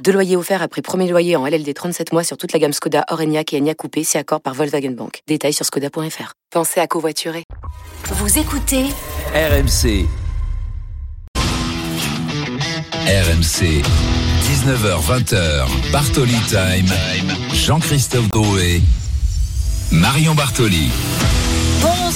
Deux loyers offerts après premier loyer en LLD 37 mois sur toute la gamme Skoda, Orenia et Enya Coupé, si accord par Volkswagen Bank. Détails sur skoda.fr. Pensez à covoiturer. Vous écoutez RMC. RMC. 19h20h. Bartoli Time. Jean-Christophe Drouet. Marion Bartoli.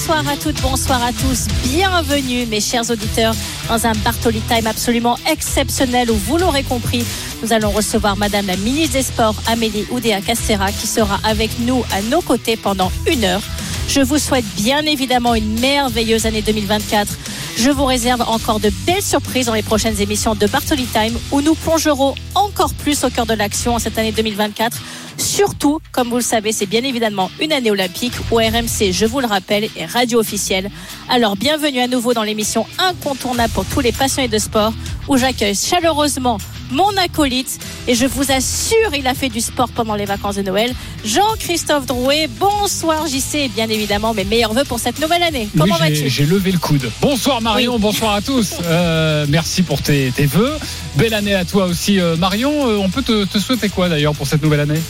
Bonsoir à toutes, bonsoir à tous. Bienvenue, mes chers auditeurs, dans un Bartoli Time absolument exceptionnel où, vous l'aurez compris, nous allons recevoir Madame la ministre des Sports, Amélie Oudéa Castera, qui sera avec nous à nos côtés pendant une heure. Je vous souhaite bien évidemment une merveilleuse année 2024. Je vous réserve encore de belles surprises dans les prochaines émissions de Bartoli Time où nous plongerons encore plus au cœur de l'action en cette année 2024. Surtout, comme vous le savez, c'est bien évidemment une année olympique où RMC, je vous le rappelle, est radio officielle. Alors bienvenue à nouveau dans l'émission incontournable pour tous les passionnés de sport où j'accueille chaleureusement mon acolyte et je vous assure il a fait du sport pendant les vacances de Noël Jean-Christophe Drouet bonsoir JC et bien évidemment mes meilleurs voeux pour cette nouvelle année comment Oui, vas-tu? J'ai levé le coude. Bonsoir Marion, Oui. bonsoir à tous. Euh, merci pour tes, tes vœux. Belle année à toi aussi euh, Marion. Euh, on peut te, te souhaiter quoi d'ailleurs pour cette nouvelle année?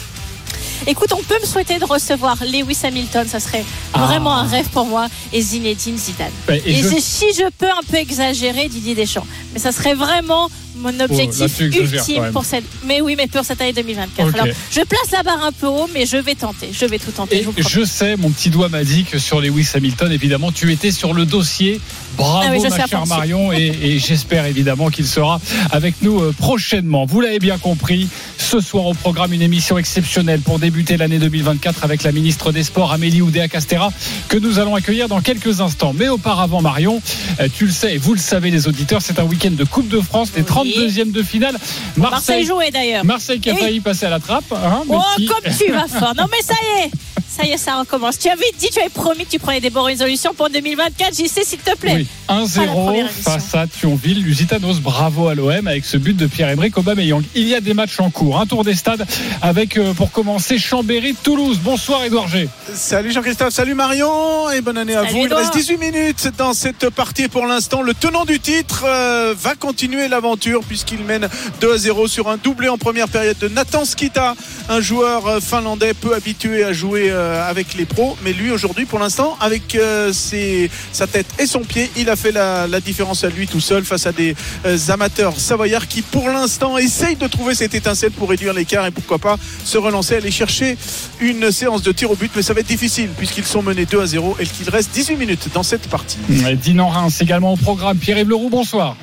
Écoute on peut me souhaiter de recevoir Lewis Hamilton. Ça serait Ah. vraiment un rêve pour moi. Et Zinedine Zidane. Ouais, et, et je- c'est- si je peux un peu exagérer Didier Deschamps mais ça serait vraiment mon là, objectif ultime pour cette mais oui mais pour cette année 2024 Ok. alors je place la barre un peu haut mais je vais tenter je vais tout tenter Et je sais, mon petit doigt m'a dit que sur Lewis Hamilton, évidemment, tu étais sur le dossier. Bravo, Ah oui, ma chère. Marion, et, et j'espère évidemment qu'il sera avec nous euh, prochainement. Vous l'avez bien compris, ce soir au programme, une émission exceptionnelle pour débuter l'année 2024 avec la ministre des Sports, Amélie Oudéa-Castera, que nous allons accueillir dans quelques instants. Mais auparavant, Marion, euh, tu le sais et vous le savez, les auditeurs, c'est un week-end de Coupe de France, les Oui. 32e de finale. Marseille jouait d'ailleurs Marseille qui a Eh failli passer à la trappe. hein, Oh, qui- comme tu vas fort. Non, mais ça y est. Ça y est, ça recommence. Tu avais dit, tu avais promis que tu prenais des bonnes résolutions pour 2024. J'y sais, s'il te plaît. Oui, 1-0 première émission. face à Thionville. Lusitanos, bravo à l'OM avec ce but de Pierre-Emerick Aubameyang. Il y a des matchs en cours. Un tour des stades avec, euh, pour commencer, Chambéry-Toulouse. Bonsoir Edouard G. Salut Jean-Christophe, salut Marion et bonne année à Salut vous. Il reste 18 minutes dans cette partie pour l'instant. Le tenant du titre euh, va continuer l'aventure puisqu'il mène 2 à 0 sur un doublé en première période de Nathan Skita, un joueur euh, finlandais peu habitué à jouer euh, avec les pros. Mais lui aujourd'hui pour l'instant avec euh, ses- sa tête et son pied, il a fait la, différence à lui tout seul face à des euh, amateurs savoyards qui pour l'instant essayent de trouver cette étincelle pour réduire l'écart et pourquoi pas se relancer, aller chercher une séance de tir au but, mais ça va être difficile puisqu'ils sont menés 2 à 0 et qu'il reste 18 minutes dans cette partie. Dinan Reims également au programme. Pierre-Yves bonsoir.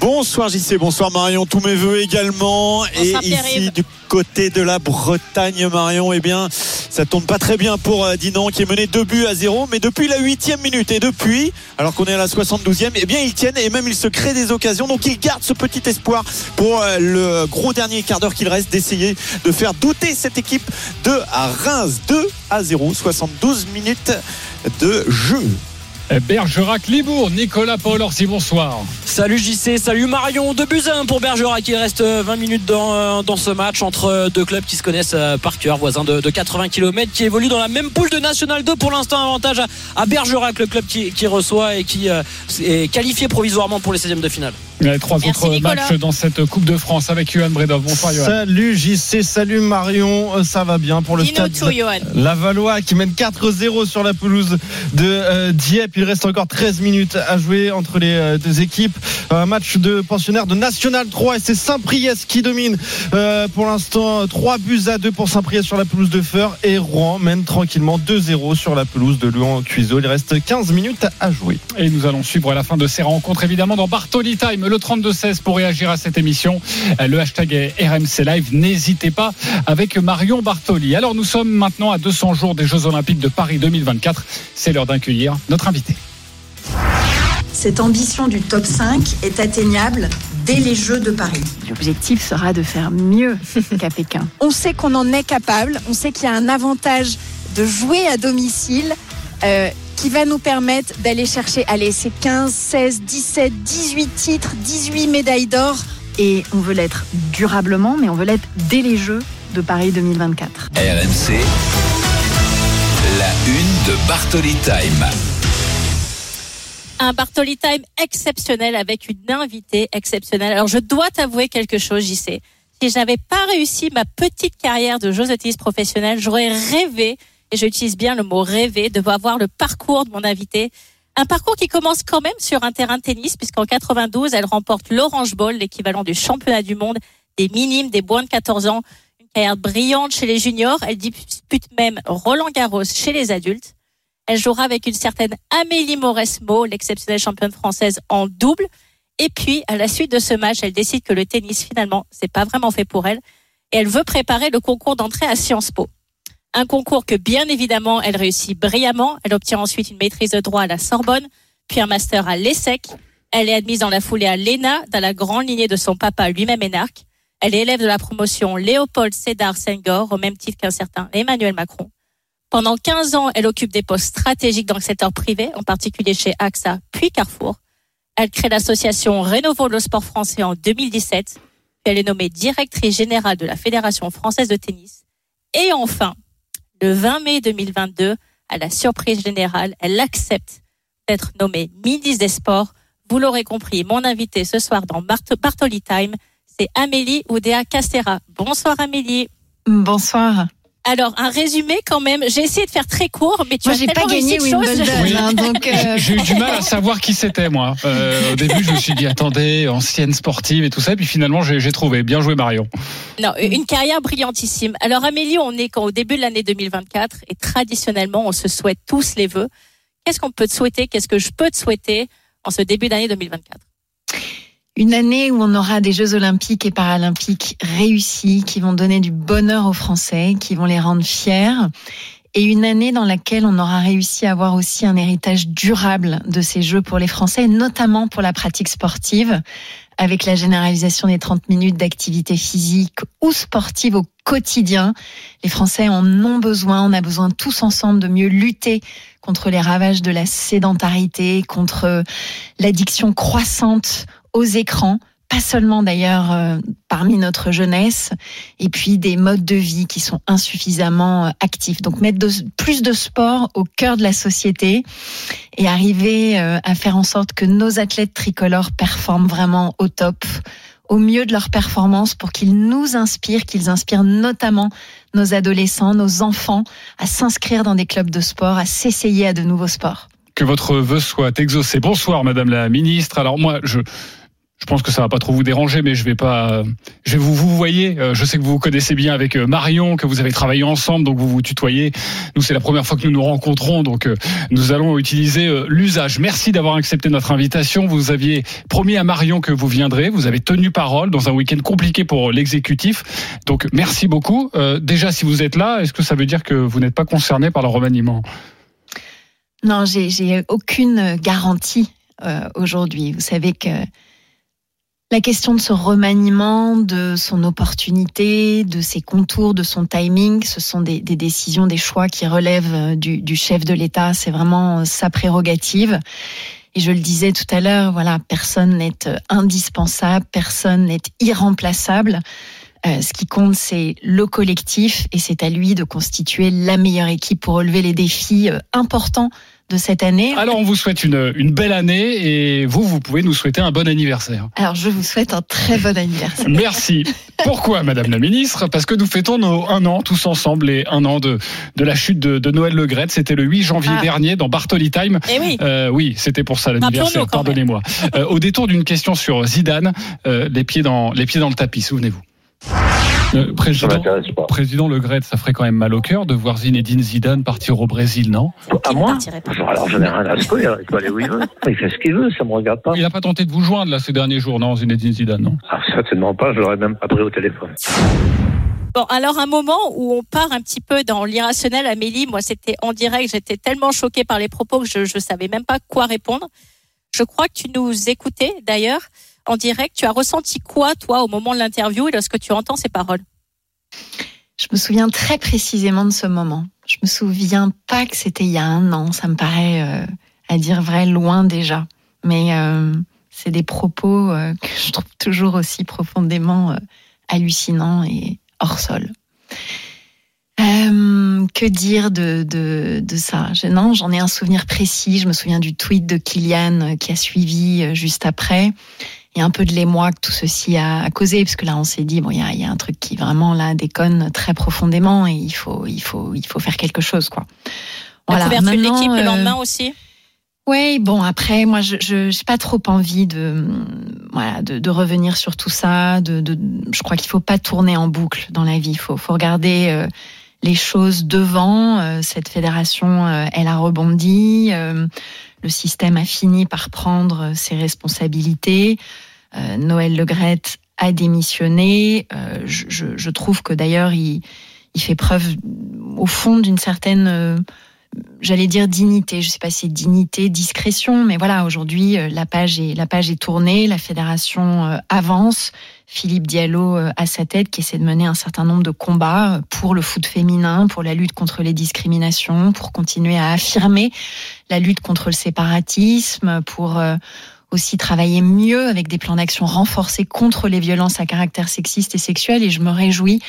Bonsoir JC, bonsoir Marion, tous mes voeux également. Bonsoir et ici du côté de la Bretagne, Marion, eh bien, ça tourne pas très bien pour euh, Dinan qui est mené 2 buts à 0. Mais depuis la huitième minute et depuis, alors qu'on est à la 72e, eh bien ils tiennent et même ils se créent des occasions. Donc ils gardent ce petit espoir pour euh, le gros dernier quart d'heure qu'il reste d'essayer de faire douter cette équipe de à Reims 2 à 0. 72 minutes de jeu. Bergerac, Libourg, Nicolas Paul Orsi, bonsoir. Salut JC, salut Marion, de Buzyn pour Bergerac. Il reste euh, 20 minutes dans, euh, dans ce match entre euh, deux clubs qui se connaissent euh, par cœur, voisins de, de 80 km, qui évoluent dans la même poule de National 2. Pour l'instant, avantage à, à Bergerac, le club qui, qui reçoit et qui euh, est qualifié provisoirement pour les 16e de finale. Il y a trois Merci, autres Nicolas. matchs dans cette Coupe de France avec Johan Bredov. Bonsoir Johan. Salut JC, salut Marion, Euh, ça va bien pour le Dis-nous stade tout, Johan. Lavallois qui mène 4-0 sur la pelouse de euh, Dieppe. Il reste encore 13 minutes à jouer entre les euh, deux équipes. Un match de pensionnaires de National 3 et c'est Saint-Priest qui domine euh, pour l'instant 3 buts à 2 pour Saint-Priest sur la pelouse de Feur et Rouen mène tranquillement 2-0 sur la pelouse de Louan Cuiseau. Il reste 15 minutes à jouer. Et nous allons suivre la fin de ces rencontres évidemment dans Bartoli Time, le 32-16 pour réagir à cette émission. Le hashtag est RMC Live. N'hésitez pas avec Marion Bartoli. Alors nous sommes maintenant à 200 jours des Jeux Olympiques de Paris 2024. C'est l'heure d'accueillir notre invité. Cette ambition du top 5 est atteignable dès les Jeux de Paris. L'objectif sera de faire mieux qu'à Pékin. On sait qu'on en est capable, on sait qu'il y a un avantage de jouer à domicile euh, qui va nous permettre d'aller chercher, allez, c'est 15, 16, 17, 18 titres, 18 médailles d'or. Et on veut l'être durablement, mais on veut l'être dès les Jeux de Paris 2024. RMC, la une de Bartoli Time. Un Bartoli Time exceptionnel avec une invitée exceptionnelle. Alors je dois t'avouer quelque chose, sais. Si je n'avais pas réussi ma petite carrière de tennis professionnelle, j'aurais rêvé, et j'utilise bien le mot rêver, de voir le parcours de mon invitée. Un parcours qui commence quand même sur un terrain de tennis, puisqu'en 92, elle remporte l'Orange Bowl, l'équivalent du championnat du monde des minimes, des moins de 14 ans. Une carrière brillante chez les juniors. Elle dispute même Roland Garros chez les adultes. Elle jouera avec une certaine Amélie Mauresmo, l'exceptionnelle championne française en double. Et puis, à la suite de ce match, elle décide que le tennis, finalement, c'est pas vraiment fait pour elle. Et elle veut préparer le concours d'entrée à Sciences Po. Un concours que, bien évidemment, elle réussit brillamment. Elle obtient ensuite une maîtrise de droit à la Sorbonne, puis un master à l'ESSEC. Elle est admise dans la foulée à l'ENA, dans la grande lignée de son papa lui-même énarque. Elle est élève de la promotion Léopold Sédar Senghor, au même titre qu'un certain Emmanuel Macron. Pendant 15 ans, elle occupe des postes stratégiques dans le secteur privé, en particulier chez AXA puis Carrefour. Elle crée l'association Rénovo le sport français en 2017. Puis elle est nommée directrice générale de la Fédération française de tennis. Et enfin, le 20 mai 2022, à la surprise générale, elle accepte d'être nommée ministre des Sports. Vous l'aurez compris, mon invité ce soir dans Bartoli Time, c'est Amélie Oudéa Castera. Bonsoir Amélie. Bonsoir. Alors, un résumé quand même. J'ai essayé de faire très court, mais tu moi, as j'ai pas gagné. Wimbledon, hein, donc euh, J'ai eu du mal à savoir qui c'était, moi. Euh, au début, je me suis dit, attendez, ancienne sportive et tout ça. Et puis finalement, j'ai j'ai trouvé. Bien joué, Marion. Non, une carrière brillantissime. Alors Amélie, on est quand au début de l'année 2024 et traditionnellement, on se souhaite tous les vœux. Qu'est-ce qu'on peut te souhaiter? Qu'est-ce que je peux te souhaiter en ce début d'année 2024 une année où on aura des Jeux olympiques et paralympiques réussis, qui vont donner du bonheur aux Français, qui vont les rendre fiers. Et une année dans laquelle on aura réussi à avoir aussi un héritage durable de ces Jeux pour les Français, notamment pour la pratique sportive, avec la généralisation des 30 minutes d'activité physique ou sportive au quotidien. Les Français en ont besoin, on a besoin tous ensemble de mieux lutter contre les ravages de la sédentarité, contre l'addiction croissante aux écrans, pas seulement d'ailleurs euh, parmi notre jeunesse, et puis des modes de vie qui sont insuffisamment euh, actifs. Donc mettre plus de sport au cœur de la société et arriver euh, à faire en sorte que nos athlètes tricolores performent vraiment au top au mieux de leur performance pour qu'ils nous inspirent, qu'ils inspirent notamment nos adolescents, nos enfants à s'inscrire dans des clubs de sport, à s'essayer à de nouveaux sports. Que votre vœu soit exaucé. Bonsoir, Madame la Ministre. Alors moi, je je pense que ça va pas trop vous déranger, mais je vais pas. Je vais vous vous voyez. euh, Je sais que vous vous connaissez bien avec euh, Marion, que vous avez travaillé ensemble, donc vous vous tutoyez. Nous, c'est la première fois que nous nous rencontrons, donc euh, nous allons utiliser l'usage. Merci d'avoir accepté notre invitation. Vous aviez promis à Marion que vous viendrez. Vous avez tenu parole dans un week-end compliqué pour l'exécutif. Donc merci beaucoup. Déjà, si vous êtes là, est-ce que ça veut dire que vous n'êtes pas concerné par le remaniement? Non, j'ai aucune garantie aujourd'hui. Vous savez que la question de ce remaniement, de son opportunité, de ses contours, de son timing, ce sont des, décisions, des choix qui relèvent euh, du, chef de l'État. C'est vraiment euh, sa prérogative. Et je le disais tout à l'heure, voilà, personne n'est euh, indispensable, personne n'est irremplaçable. Ce qui compte, c'est le collectif et c'est à lui de constituer la meilleure équipe pour relever les défis importants de cette année. Alors, on vous souhaite une, une belle année et vous, vous pouvez nous souhaiter un bon anniversaire. Alors, je vous souhaite un très bon anniversaire. Merci. Pourquoi, Madame la Ministre? Parce que nous fêtons nos un an tous ensemble et un an de, de la chute de, de Noël Le Gret. C'était le 8 janvier Ah. dernier dans Bartoli Time. Eh oui. Euh, oui, c'était pour ça l'anniversaire. Pardonnez-moi. Euh, au détour d'une question sur Zidane, euh, les pieds dans les pieds dans le tapis. Souvenez-vous. Euh, Ça président, m'intéresse pas. président Le Gret, ça ferait quand même mal au cœur de voir Zinedine Zidane partir au Brésil, non À ne moi. Alors j'en ai rien à secouer, il peut aller où il veut. Il fait ce qu'il veut, ça me regarde pas. Il n'a pas tenté de vous joindre là ces derniers jours, non, Zinedine Zidane, non Ah, certainement pas, je l'aurais même pas pris au téléphone. Bon, alors un moment où on part un petit peu dans l'irrationnel, Amélie, moi c'était en direct, j'étais tellement choquée par les propos que je ne savais même pas quoi répondre. Je crois que tu nous écoutais d'ailleurs en direct. Tu as ressenti quoi, toi, au moment de l'interview et lorsque tu entends ces paroles? Je me souviens très précisément de ce moment. Je me souviens pas que c'était il y a un an. Ça me paraît, euh, à dire vrai, loin déjà. Mais euh, c'est des propos euh, que je trouve toujours aussi profondément hallucinants et hors sol. Que dire de, de, ça? Non, j'en ai un souvenir précis. Je me souviens du tweet de Kylian qui a suivi juste après. Et un peu de l'émoi que tout ceci a, a causé, parce que là, on s'est dit, bon, il y a, il y a un truc qui vraiment là déconne très profondément et il faut, il faut, il faut faire quelque chose, quoi. La couverture de l'équipe le euh, lendemain aussi? oui, bon après, moi, je j'ai pas trop envie de voilà de, de revenir sur tout ça. De, de je crois qu'il faut pas tourner en boucle dans la vie. Il faut faut regarder euh, les choses devant. Euh, cette fédération, euh, elle a rebondi. Euh, le système a fini par prendre ses responsabilités. Noël Legrette a démissionné. Je, je, je trouve que d'ailleurs il il fait preuve au fond d'une certaine j'allais dire dignité, je sais pas si c'est dignité, discrétion, mais voilà, aujourd'hui euh, la page est la page est tournée, la fédération euh, avance, Philippe Diallo euh, à sa tête qui essaie de mener un certain nombre de combats euh, pour le foot féminin, pour la lutte contre les discriminations, pour continuer à affirmer la lutte contre le séparatisme, pour euh, aussi travailler mieux avec des plans d'action renforcés contre les violences à caractère sexiste et sexuel. Et je me réjouis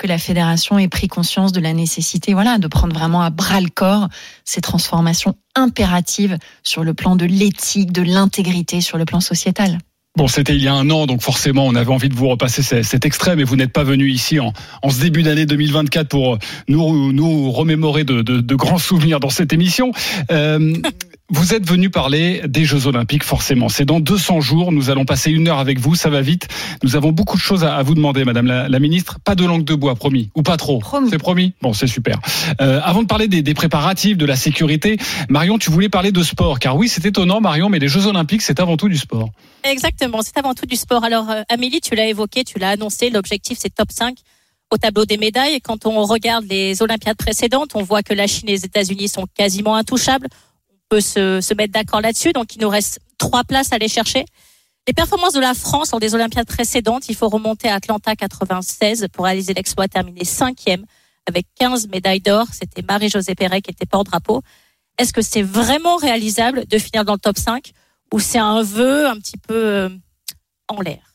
que la fédération ait pris conscience de la nécessité, voilà, de prendre vraiment à bras le corps ces transformations impératives sur le plan de l'éthique, de l'intégrité, sur le plan sociétal. Bon, c'était il y a un an, donc forcément, on avait envie de vous repasser ce- cet extrait, mais vous n'êtes pas venu ici en, en ce début d'année 2024 pour nous, nous remémorer de, de- de grands souvenirs dans cette émission. Euh, vous êtes venu parler des Jeux Olympiques, forcément. C'est dans 200 jours. Nous allons passer une heure avec vous. Ça va vite. Nous avons beaucoup de choses à, vous demander, Madame la, la ministre. Pas de langue de bois, promis. Ou pas trop. C'est promis? Bon, c'est super. Euh, avant de parler des, des préparatifs, de la sécurité, Marion, tu voulais parler de sport. Car oui, c'est étonnant, Marion, mais les Jeux Olympiques, c'est avant tout du sport. Exactement, c'est avant tout du sport. Alors euh, Amélie, tu l'as évoqué, tu l'as annoncé, l'objectif c'est top 5 au tableau des médailles. Et quand on regarde les Olympiades précédentes, on voit que la Chine et les États-Unis sont quasiment intouchables. Peut se, mettre d'accord là-dessus. Donc il nous reste trois places à aller chercher. Les performances de la France lors des Olympiades précédentes, il faut remonter à Atlanta 96 pour réaliser l'exploit, terminer cinquième avec 15 médailles d'or. C'était Marie-Josée Perret qui était porte-drapeau. Est-ce que c'est vraiment réalisable de finir dans le top 5 ou c'est un vœu un petit peu euh, en l'air?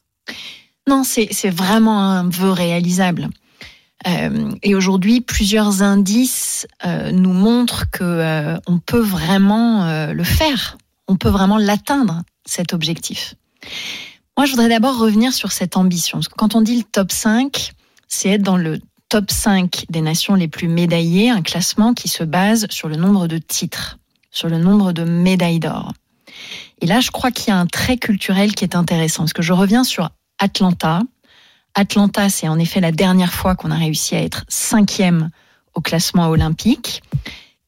Non, c'est vraiment un vœu réalisable. Euh, et aujourd'hui, plusieurs indices euh, nous montrent que euh, on peut vraiment le faire. On peut vraiment l'atteindre cet objectif. Moi, je voudrais d'abord revenir sur cette ambition. Parce que quand on dit le top 5, c'est être dans le top 5 des nations les plus médaillées, un classement qui se base sur le nombre de titres, sur le nombre de médailles d'or. Et là, je crois qu'il y a un trait culturel qui est intéressant. Parce que je reviens sur Atlanta. Atlanta, c'est en effet la dernière fois qu'on a réussi à être cinquième au classement olympique.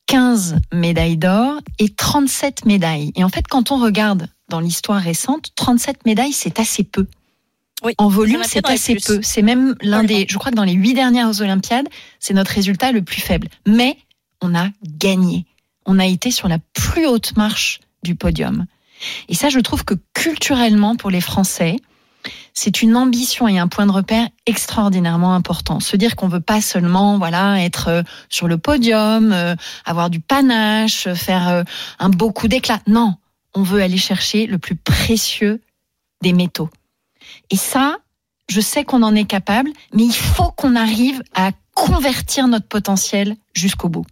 15 médailles d'or et 37 médailles. Et en fait, quand on regarde dans l'histoire récente, 37 médailles, c'est assez peu. Oui, en volume, c'est assez peu. C'est même l'un des, je crois que dans les huit dernières Olympiades, c'est notre résultat le plus faible. Mais on a gagné. On a été sur la plus haute marche du podium. Et ça, je trouve que culturellement, pour les Français, c'est une ambition et un point de repère extraordinairement important. Se dire qu'on veut pas seulement, voilà, être euh, sur le podium, euh, avoir du panache, faire euh, un beau coup d'éclat. Non, on veut aller chercher le plus précieux des métaux. Et ça, je sais qu'on en est capable, mais il faut qu'on arrive à convertir notre potentiel jusqu'au bout.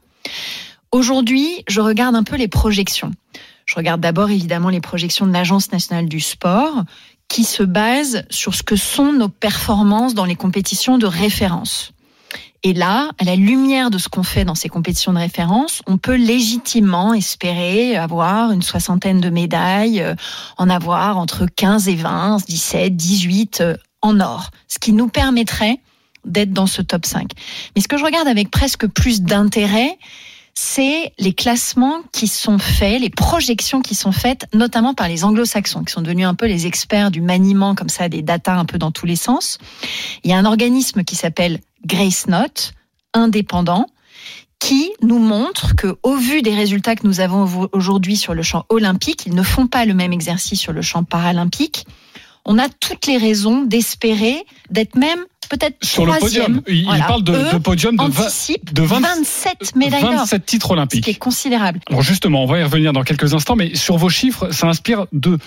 Aujourd'hui, je regarde un peu les projections. Je regarde d'abord évidemment les projections de l'Agence nationale du sport qui se basent sur ce que sont nos performances dans les compétitions de référence. Et là, à la lumière de ce qu'on fait dans ces compétitions de référence, on peut légitimement espérer avoir une soixantaine de médailles, euh, en avoir entre 15 et 20, 17, 18 euh, en or, ce qui nous permettrait d'être dans ce top 5. Mais ce que je regarde avec presque plus d'intérêt, c'est les classements qui sont faits, les projections qui sont faites, notamment par les anglo-saxons, qui sont devenus un peu les experts du maniement comme ça des datas un peu dans tous les sens. Il y a un organisme qui s'appelle Grace Note, indépendant, qui nous montre que, au vu des résultats que nous avons aujourd'hui sur le champ olympique, ils ne font pas le même exercice sur le champ paralympique. On a toutes les raisons d'espérer d'être même peut-être Sur le podium, il, Voilà. parle de, Eux de podium de, vingt- anticipent de 20 27 médailles d'or, 27 titres ce olympiques. qui est considérable. Alors justement, on va y revenir dans quelques instants, mais sur vos chiffres, ça inspire deux,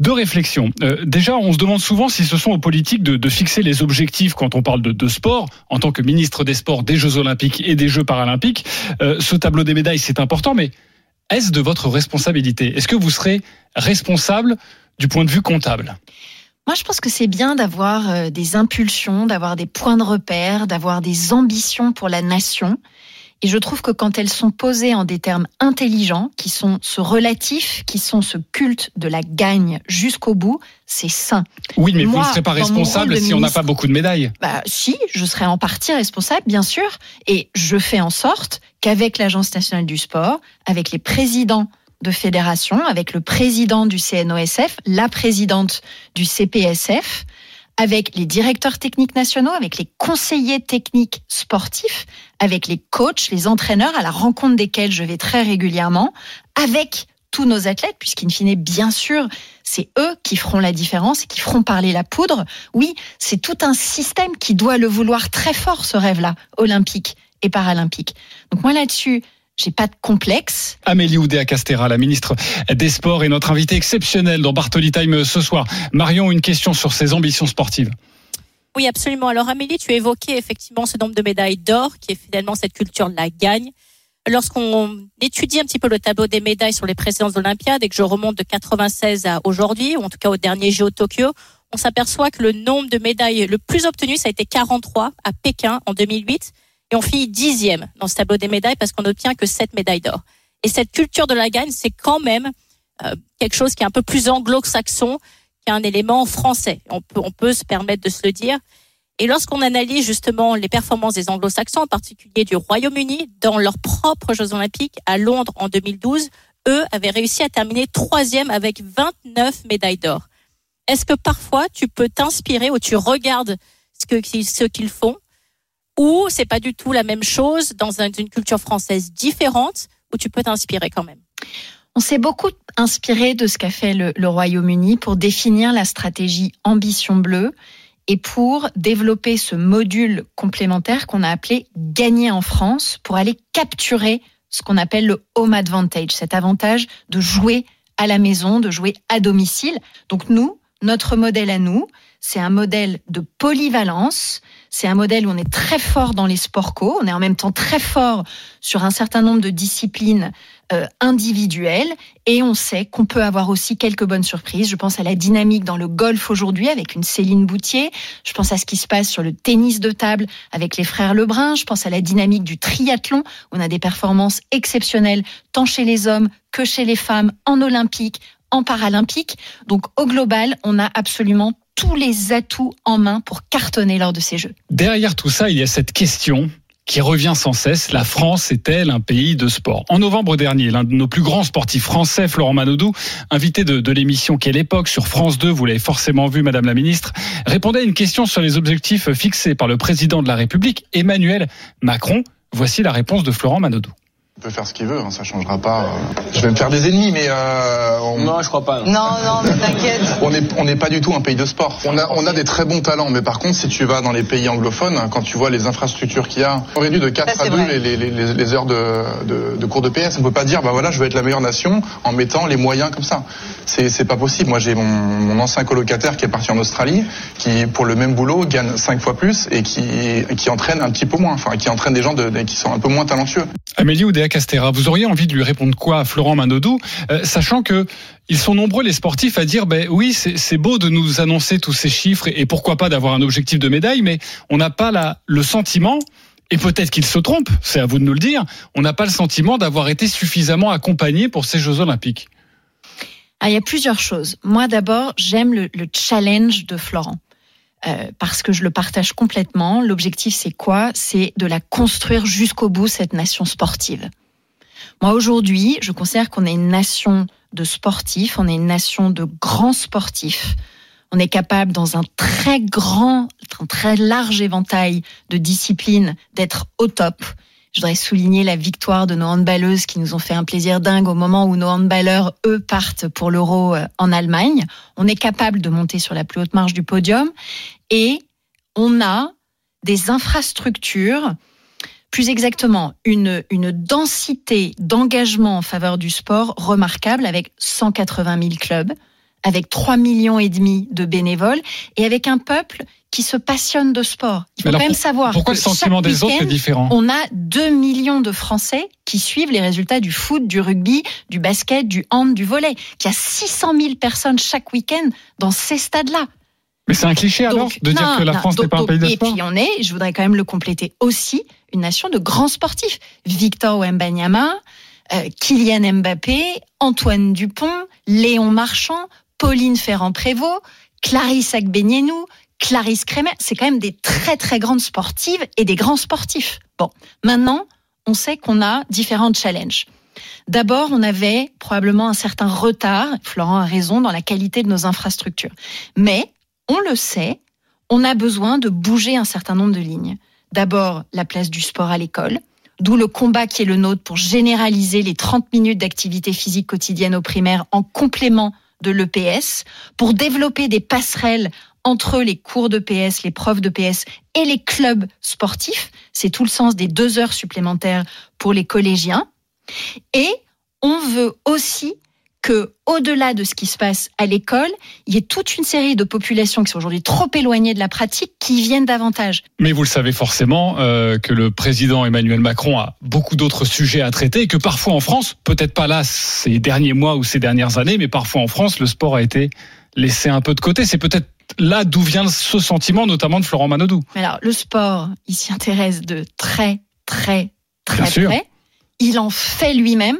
deux réflexions. Euh, déjà, on se demande souvent si ce sont aux politiques de, de fixer les objectifs quand on parle de, de sport. En tant que ministre des Sports, des Jeux Olympiques et des Jeux Paralympiques, euh, ce tableau des médailles, c'est important, mais est-ce de votre responsabilité? Est-ce que vous serez responsable du point de vue comptable? Moi, je pense que c'est bien d'avoir euh, des impulsions, d'avoir des points de repère, d'avoir des ambitions pour la nation. Et je trouve que quand elles sont posées en des termes intelligents, qui sont ce relatif, qui sont ce culte de la gagne jusqu'au bout, c'est sain. Oui, mais vous ne serez pas responsable si on n'a pas beaucoup de médailles. Bah, si, je serai en partie responsable, bien sûr, et je fais en sorte qu'avec l'Agence nationale du sport, avec les présidents de fédération, avec le président du CNOSF, la présidente du CPSF, avec les directeurs techniques nationaux, avec les conseillers techniques sportifs, avec les coachs, les entraîneurs, à la rencontre desquels je vais très régulièrement, avec tous nos athlètes, puisqu'in fine, bien sûr, c'est eux qui feront la différence et qui feront parler la poudre. Oui, c'est tout un système qui doit le vouloir très fort, ce rêve-là, olympique et paralympique. Donc moi là-dessus, j'ai pas de complexe. Amélie Oudéa-Castera, la ministre des Sports, est notre invitée exceptionnelle dans Bartoli Time ce soir. Marion, une question sur ses ambitions sportives. Oui, absolument. Alors Amélie, tu évoquais effectivement ce nombre de médailles d'or, qui est finalement cette culture de la gagne. Lorsqu'on étudie un petit peu le tableau des médailles sur les précédentes Olympiades et que je remonte de 96 à aujourd'hui, ou en tout cas au dernier JO Tokyo, on s'aperçoit que le nombre de médailles le plus obtenu, ça a été 43 à Pékin en 2008. Et on finit dixième dans ce tableau des médailles parce qu'on n'obtient que 7 médailles d'or. Et cette culture de la gagne, c'est quand même euh, quelque chose qui est un peu plus anglo-saxon qu'un élément français. On peut, on peut se permettre de se le dire. Et lorsqu'on analyse justement les performances des anglo-saxons, en particulier du Royaume-Uni, dans leurs propres Jeux olympiques à Londres en 2012, eux avaient réussi à terminer troisième avec 29 médailles d'or. Est-ce que parfois tu peux t'inspirer ou tu regardes ce ce qu'ils font ou c'est pas du tout la même chose dans un- une culture française différente où tu peux t'inspirer quand même? On s'est beaucoup inspiré de ce qu'a fait le, le Royaume-Uni pour définir la stratégie Ambition Bleue et pour développer ce module complémentaire qu'on a appelé Gagner en France pour aller capturer ce qu'on appelle le home advantage, cet avantage de jouer à la maison, de jouer à domicile. Donc nous, notre modèle à nous, c'est un modèle de polyvalence, c'est un modèle où on est très fort dans les sports co, on est en même temps très fort sur un certain nombre de disciplines euh, individuelles. Et on sait qu'on peut avoir aussi quelques bonnes surprises. Je pense à la dynamique dans le golf aujourd'hui avec une Céline Boutier, je pense à ce qui se passe sur le tennis de table avec les frères Lebrun, je pense à la dynamique du triathlon, on a des performances exceptionnelles tant chez les hommes que chez les femmes en olympique, en paralympique. Donc au global, on a absolument tous les atouts en main pour cartonner lors de ces Jeux. Derrière tout ça, il y a cette question qui revient sans cesse. La France est-elle un pays de sport? En novembre dernier, l'un de nos plus grands sportifs français, Florent Manodou, invité de, l'émission Quelle époque sur France 2, vous l'avez forcément vu, Madame la Ministre, répondait à une question sur les objectifs fixés par le président de la République, Emmanuel Macron. Voici la réponse de Florent Manodou. Il peut faire ce qu'il veut, hein, ça changera pas. euh. Je vais me faire des ennemis, mais euh, on... Non, je crois pas. Non, non, mais t'inquiète. On n'est on pas du tout un pays de sport. On a, on a des très bons talents, mais par contre, si tu vas dans les pays anglophones, quand tu vois les infrastructures qu'il y a, on réduit de 4 Ça, à c'est 2 vrai. les, les, les, les heures de, de, de cours de PS. On peut pas dire, bah voilà, je veux être la meilleure nation en mettant les moyens comme ça. C'est c'est pas possible. Moi, j'ai mon, mon ancien colocataire qui est parti en Australie, qui pour le même boulot gagne 5 fois plus et qui, qui entraîne un petit peu moins, enfin qui entraîne des gens de, de- qui sont un peu moins talentueux. Amélie Vous auriez envie de lui répondre quoi à Florent Manodou, euh, sachant que ils sont nombreux les sportifs à dire ben oui c'est beau de nous annoncer tous ces chiffres et, pourquoi pas d'avoir un objectif de médaille, mais on n'a pas la, le sentiment et peut-être qu'il se trompe, c'est à vous de nous le dire, on n'a pas le sentiment d'avoir été suffisamment accompagné pour ces Jeux Olympiques. Ah, il y a plusieurs choses. Moi, d'abord, j'aime le challenge de Florent. Euh, parce que je le partage complètement. L'objectif, c'est quoi? C'est de la construire jusqu'au bout, cette nation sportive. Moi, aujourd'hui, je considère qu'on est une nation de sportifs, on est une nation de grands sportifs. On est capable, dans un très grand, un très large éventail de disciplines, d'être au top. Je voudrais souligner la victoire de nos handballeuses qui nous ont fait un plaisir dingue au moment où nos handballeurs, eux, partent pour l'Euro euh, en Allemagne. On est capable de monter sur la plus haute marge du podium et on a des infrastructures, plus exactement une, une densité d'engagement en faveur du sport remarquable avec 180 000 clubs, avec 3 millions et demi de bénévoles et avec un peuple qui se passionne de sport. Il faut alors, quand même savoir pourquoi que le sentiment des autres est différent On a 2 millions de Français qui suivent les résultats du foot, du rugby, du basket, du hand, du volley. Qu'il y a 600 000 personnes chaque week-end dans ces stades-là. Mais c'est un cliché alors Donc, de dire que la non, France n'est pas un pays de Et sport puis on est, je voudrais quand même le compléter aussi, une nation de grands sportifs. Victor Wembanyama, euh, Kylian Mbappé, Antoine Dupont, Léon Marchand, Pauline Ferrand-Prévot, Clarisse Agbenienou, Clarisse Kremer. C'est quand même des très très grandes sportives et des grands sportifs. Bon, maintenant, on sait qu'on a différents challenges. D'abord, on avait probablement un certain retard, Florent a raison, dans la qualité de nos infrastructures. Mais, on le sait, on a besoin de bouger un certain nombre de lignes. D'abord, la place du sport à l'école, d'où le combat qui est le nôtre pour généraliser les 30 minutes d'activité physique quotidienne au primaire en complément de l'EPS, pour développer des passerelles entre les cours de PS, les profs de PS et les clubs sportifs. C'est tout le sens des deux heures supplémentaires pour les collégiens. Et on veut aussi que, au-delà de ce qui se passe à l'école, il y ait toute une série de populations qui sont aujourd'hui trop éloignées de la pratique qui viennent davantage. Mais vous le savez forcément euh, que le président Emmanuel Macron a beaucoup d'autres sujets à traiter et que parfois en France, peut-être pas là ces derniers mois ou ces dernières années, mais parfois en France, le sport a été laissé un peu de côté. C'est peut-être là d'où vient ce sentiment, notamment de Florent Manodou. Alors, le sport, il s'y intéresse de très, très, très Bien sûr. près. Il en fait lui-même.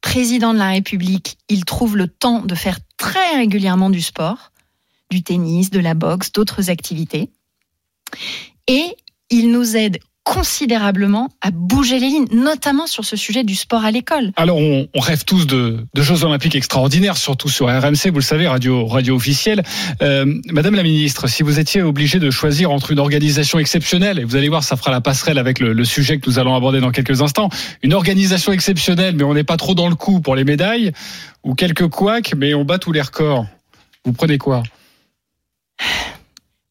Président de la République, il trouve le temps de faire très régulièrement du sport, du tennis, de la boxe, d'autres activités. Et il nous aide considérablement à bouger les lignes, notamment sur ce sujet du sport à l'école. Alors, on, on rêve tous de, de Jeux Olympiques extraordinaires, surtout sur RMC, vous le savez, radio, radio officielle. Euh, Madame la Ministre, si vous étiez obligée de choisir entre une organisation exceptionnelle, et vous allez voir, ça fera la passerelle avec le, le sujet que nous allons aborder dans quelques instants, une organisation exceptionnelle, mais on n'est pas trop dans le coup pour les médailles, ou quelques couacs, mais on bat tous les records. Vous prenez quoi?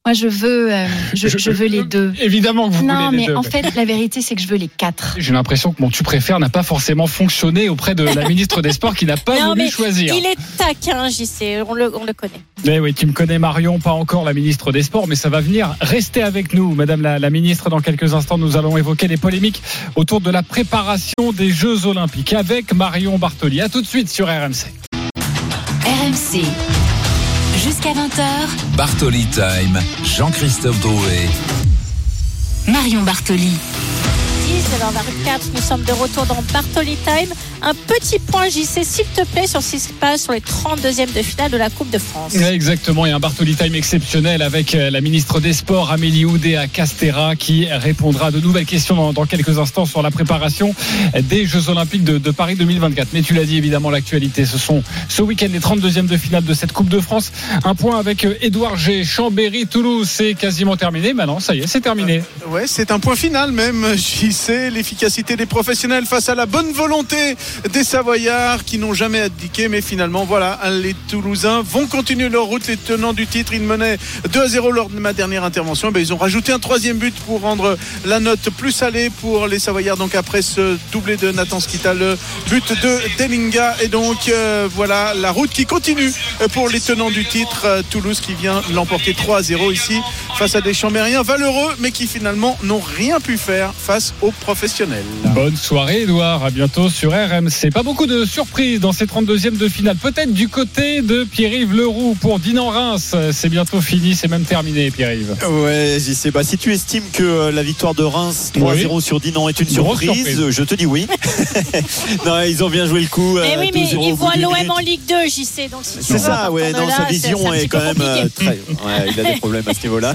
Moi, je veux, euh, je, Je- je veux les deux. Évidemment que vous non, voulez les mais deux, en mais- fait, la vérité, c'est que je veux les quatre. J'ai l'impression que mon tu préfères n'a pas forcément fonctionné auprès de la ministre des Sports qui n'a pas Non, voulu mais choisir. il est taquin, JC, on le, on le connaît. Mais oui, tu me connais Marion, pas encore la ministre des Sports, mais ça va venir. Restez avec nous, Madame la, la ministre. Dans quelques instants, nous allons évoquer les polémiques autour de la préparation des Jeux Olympiques avec Marion Bartoli. À tout de suite sur RMC. RMC. Jusqu'à 20h, Bartoli Time, Jean-Christophe Drouet. Marion Bartoli. 19h24, nous sommes de retour dans Bartoli Time. Un petit point JC, s'il te plaît, sur ce qui se passe sur les 32e de finale de la Coupe de France. Exactement, et un Bartoli Time exceptionnel avec euh, la ministre des Sports, Amélie Oudéa Castera, qui répondra à de nouvelles questions dans, dans quelques instants sur la préparation des Jeux Olympiques de, de Paris 2024. Mais tu l'as dit, évidemment, l'actualité, ce sont ce week-end les 32e de finale de cette Coupe de France. Un point avec euh, Édouard G. Chambéry, Toulouse, c'est quasiment terminé. Maintenant, ça y est, c'est terminé. Ouais, c'est un point final même. J'y l'efficacité des professionnels face à la bonne volonté des Savoyards qui n'ont jamais abdiqué. Mais finalement, voilà, les Toulousains vont continuer leur route. Les tenants du titre, ils menaient 2 à 0 lors de ma dernière intervention. Ben, ils ont rajouté un troisième but pour rendre la note plus salée pour les Savoyards. Donc après ce doublé de Nathan Skita, le but de Delinga. Et donc euh, voilà la route qui continue pour les tenants du titre. Toulouse qui vient l'emporter 3 à 0 ici face à des Chambériens valeureux, mais qui finalement n'ont rien pu faire face aux professionnels. Bonne soirée, Edouard. À bientôt sur RMC. Pas beaucoup de surprises dans ces 32e de finale. Peut-être du côté de Pierre-Yves Leroux pour Dinan-Reims. C'est bientôt fini, c'est même terminé, Pierre-Yves. Ouais, j'y sais. Bah, si tu estimes que euh, la victoire de Reims 3-0 sur Dinan est une surprise, surprise. je te dis oui. non, ils ont bien joué le coup. Mais euh, oui, mais 12-0 au il bout voit d'une l'OM en Ligue 2, JC. Donc si tu C'est ça, ouais, non, là, sa vision est quand même euh, très. Ouais, il a des problèmes à ce niveau-là.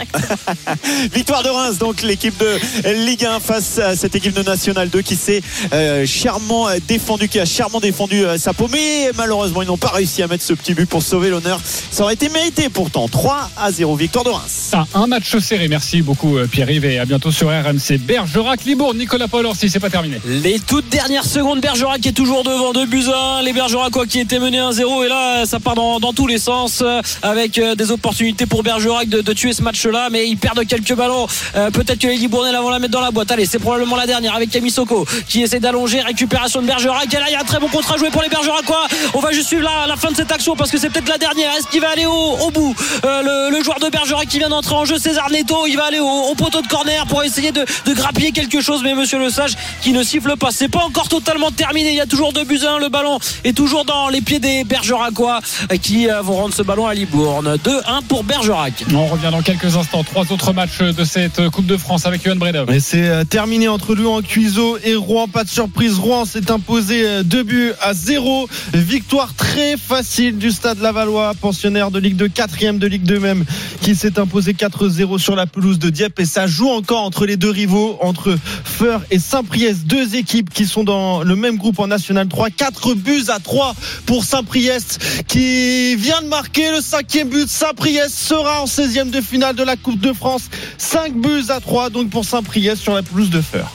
Victoire de Reims, donc l'équipe de Ligue 1 face à cette équipe de National 2 qui s'est euh, chèrement euh, défendu, qui a chèrement défendu euh, sa peau, mais malheureusement, ils n'ont pas réussi à mettre ce petit but pour sauver l'honneur. Ça aurait été mérité pourtant. 3 à 0, victoire de Reims. Ah, un match serré. Merci beaucoup, Pierre-Yves, et à bientôt sur RMC. Bergerac, Libourne, Nicolas Paul, si c'est pas terminé. Les toutes dernières secondes, Bergerac est toujours devant de buts à un. Les Bergeracois qui étaient menés 1-0 et là ça part dans, dans tous les sens avec des opportunités pour Bergerac de, de tuer ce match-là, mais ils perdent quelques ballons. Euh, Peut-être que les Libournais vont la mettre dans la boîte. Allez, c'est probablement la dernière avec Camille Soko qui essaie d'allonger. Récupération de Bergerac. Et là, il y a un très bon contrat joué pour les Bergeracois. On va juste suivre la, la fin de cette action parce que c'est peut-être la dernière. Est-ce qu'il va aller au, au bout Euh, le, le joueur de Bergerac qui vient d'entrer en jeu, César Neto, il va aller au, au poteau de corner pour essayer de, de grappiller quelque chose. Mais Monsieur Le Sage qui ne siffle pas. C'est pas encore totalement terminé. Il y a toujours deux buts à un. Le ballon est toujours dans les pieds des Bergeracois euh, qui euh, vont rendre ce ballon à Libourne. 2-1 pour Bergerac. On revient dans quelques instants. Trois autres matchs de cette Coupe de France avec Johan Bredov. Et c'est euh, terminé entre Lyon Cuiseau et Rouen. Pas de surprise. Rouen s'est imposé euh, deux buts à zéro. Victoire très facile du Stade Lavallois, pensionnaire de Ligue 2, quatrième de Ligue 2 même, qui s'est imposé 4-0 sur la pelouse de Dieppe. Et ça joue encore entre les deux rivaux, entre Feur et Saint-Priest. Deux équipes qui sont dans le même groupe en National 3. Quatre buts à 3 pour Saint-Priest qui vient de marquer le cinquième but. Saint-Priest sera en 16e de finale de la Coupe de France. 5 buts à 3 donc pour Saint-Priest sur la pelouse de Feur.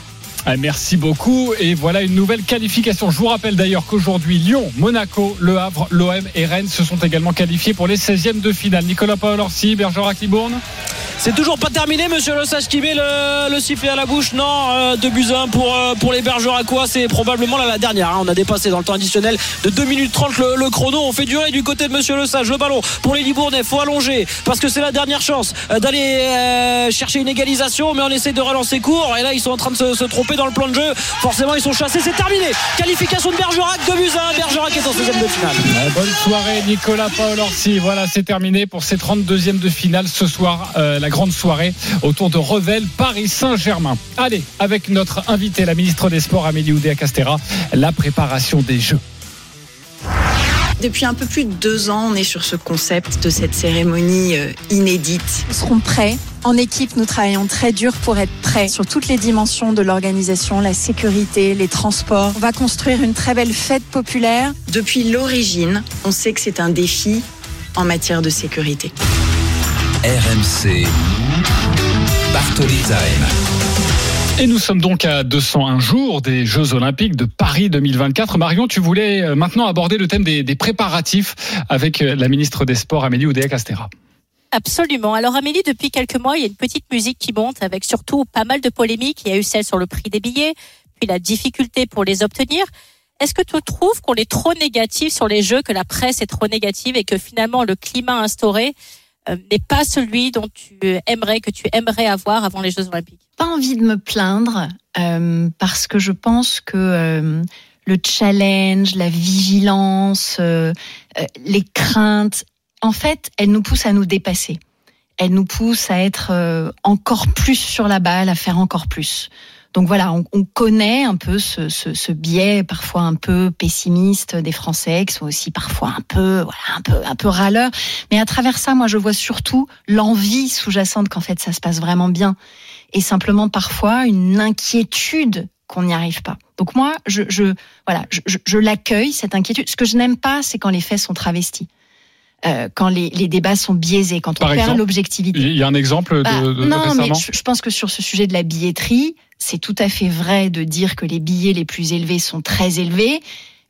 Ah, Merci beaucoup. Et voilà une nouvelle qualification. Je vous rappelle d'ailleurs qu'aujourd'hui, Lyon, Monaco, Le Havre, l'OM et Rennes se sont également qualifiés pour les 16e de finale. Nicolas Paul-Orsi, Bergerac Libourne. C'est toujours pas terminé, monsieur Le Sage qui met le, le sifflet à la bouche. Non, euh, 2 buts à 1 pour, euh, pour les Bergeracois. C'est probablement la dernière. hein. On a dépassé dans le temps additionnel de 2 minutes 30 le, chrono. On fait durer du côté de monsieur Le Sage. Le ballon pour les Libournais. Faut allonger parce que c'est la dernière chance euh, d'aller chercher une égalisation. Mais on essaie de relancer court. Et là, ils sont en train de se tromper dans le plan de jeu. Forcément, ils sont chassés. C'est terminé. Qualification de Bergerac. 2 buts à 1. Bergerac est en 16 de finale. Bonne soirée, Nicolas Paul-Orsi. Voilà, c'est terminé pour ces 32e de finale ce soir. euh, la grande soirée autour de Revel, Paris Saint-Germain. Allez, avec notre invité, la ministre des Sports, Amélie Oudéa-Castéra, la préparation des Jeux. Depuis un peu plus de deux ans, on est sur ce concept de cette cérémonie euh, inédite. Nous serons prêts. En équipe, nous travaillons très dur pour être prêts sur toutes les dimensions de l'organisation, la sécurité, les transports. On va construire une très belle fête populaire. Depuis l'origine, on sait que c'est un défi en matière de sécurité. RMC. Bartoli Time. Et nous sommes donc à 201 jours des Jeux Olympiques de Paris 2024. Marion, tu voulais euh, maintenant aborder le thème des, préparatifs avec euh, la ministre des Sports, Amélie Oudéa-Castéra. Absolument. Alors Amélie, depuis quelques mois, il y a une petite musique qui monte avec surtout pas mal de polémiques. Il y a eu celle sur le prix des billets, puis la difficulté pour les obtenir. Est-ce que tu trouves qu'on est trop négatif sur les jeux, que la presse est trop négative et que finalement le climat instauré n'est pas celui dont tu aimerais, que tu aimerais avoir avant les Jeux Olympiques Pas envie de me plaindre euh, parce que je pense que euh, le challenge, la vigilance, euh, euh, les craintes, en fait, elles nous poussent à nous dépasser. Elles nous poussent à être euh, encore plus sur la balle, à faire encore plus. Donc voilà, on, on connaît un peu ce, ce, ce biais parfois un peu pessimiste des Français, qui sont aussi parfois un peu, voilà, un peu, un peu râleurs. Mais à travers ça, moi, je vois surtout l'envie sous-jacente qu'en fait ça se passe vraiment bien, et simplement parfois une inquiétude qu'on n'y arrive pas. Donc moi, je, je voilà, je, je l'accueille cette inquiétude. Ce que je n'aime pas, c'est quand les faits sont travestis. Euh, quand les, les débats sont biaisés, quand on Par perd l'objectivité. Il y a un exemple de, Bah, de- de non, récemment mais je, je pense que sur ce sujet de la billetterie, c'est tout à fait vrai de dire que les billets les plus élevés sont très élevés,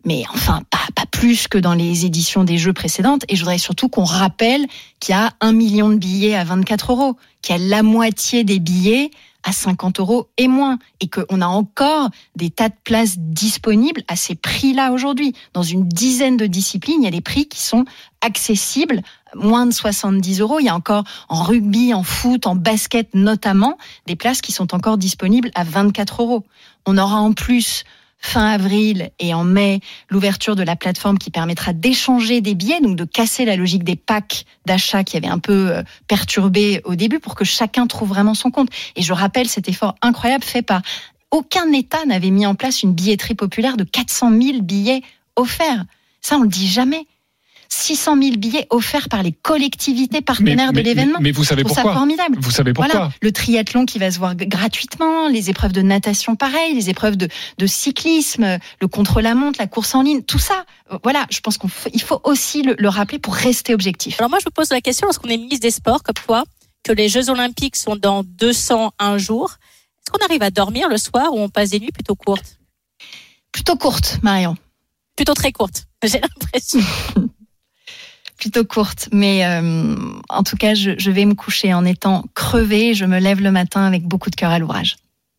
mais enfin pas, pas plus que dans les éditions des jeux précédentes. Et je voudrais surtout qu'on rappelle qu'il y a un million de billets à 24 euros, qu'il y a la moitié des billets à 50 euros et moins, et qu'on a encore des tas de places disponibles à ces prix-là aujourd'hui. Dans une dizaine de disciplines, il y a des prix qui sont accessibles, moins de 70 euros. Il y a encore en rugby, en foot, en basket notamment, des places qui sont encore disponibles à 24 euros. On aura en plus fin avril et en mai l'ouverture de la plateforme qui permettra d'échanger des billets, donc de casser la logique des packs d'achat qui avait un peu euh, perturbé au début pour que chacun trouve vraiment son compte. Et je rappelle cet effort incroyable fait par aucun État n'avait mis en place une billetterie populaire de 400 000 billets offerts. Ça, on le dit jamais. 600 000 billets offerts par les collectivités partenaires mais, de l'événement. Mais, vous savez Je trouve ça pourquoi formidable. Vous savez pourquoi Voilà, le triathlon qui va se voir gratuitement, les épreuves de natation pareil, les épreuves de, de cyclisme, le contre-la-montre, la course en ligne, tout ça. Euh, Voilà, je pense qu'il faut, aussi le, le rappeler pour rester objectif. Alors moi, je me pose la question, lorsqu'on est ministre des Sports comme toi, que les Jeux Olympiques sont dans 201 jours, est-ce qu'on arrive à dormir le soir ou on passe des nuits plutôt courtes? Plutôt courte, Marion. Plutôt très courtes, j'ai l'impression. plutôt courte, mais euh, en tout cas, je, je vais me coucher en étant crevée. Je me lève le matin avec beaucoup de cœur à l'ouvrage.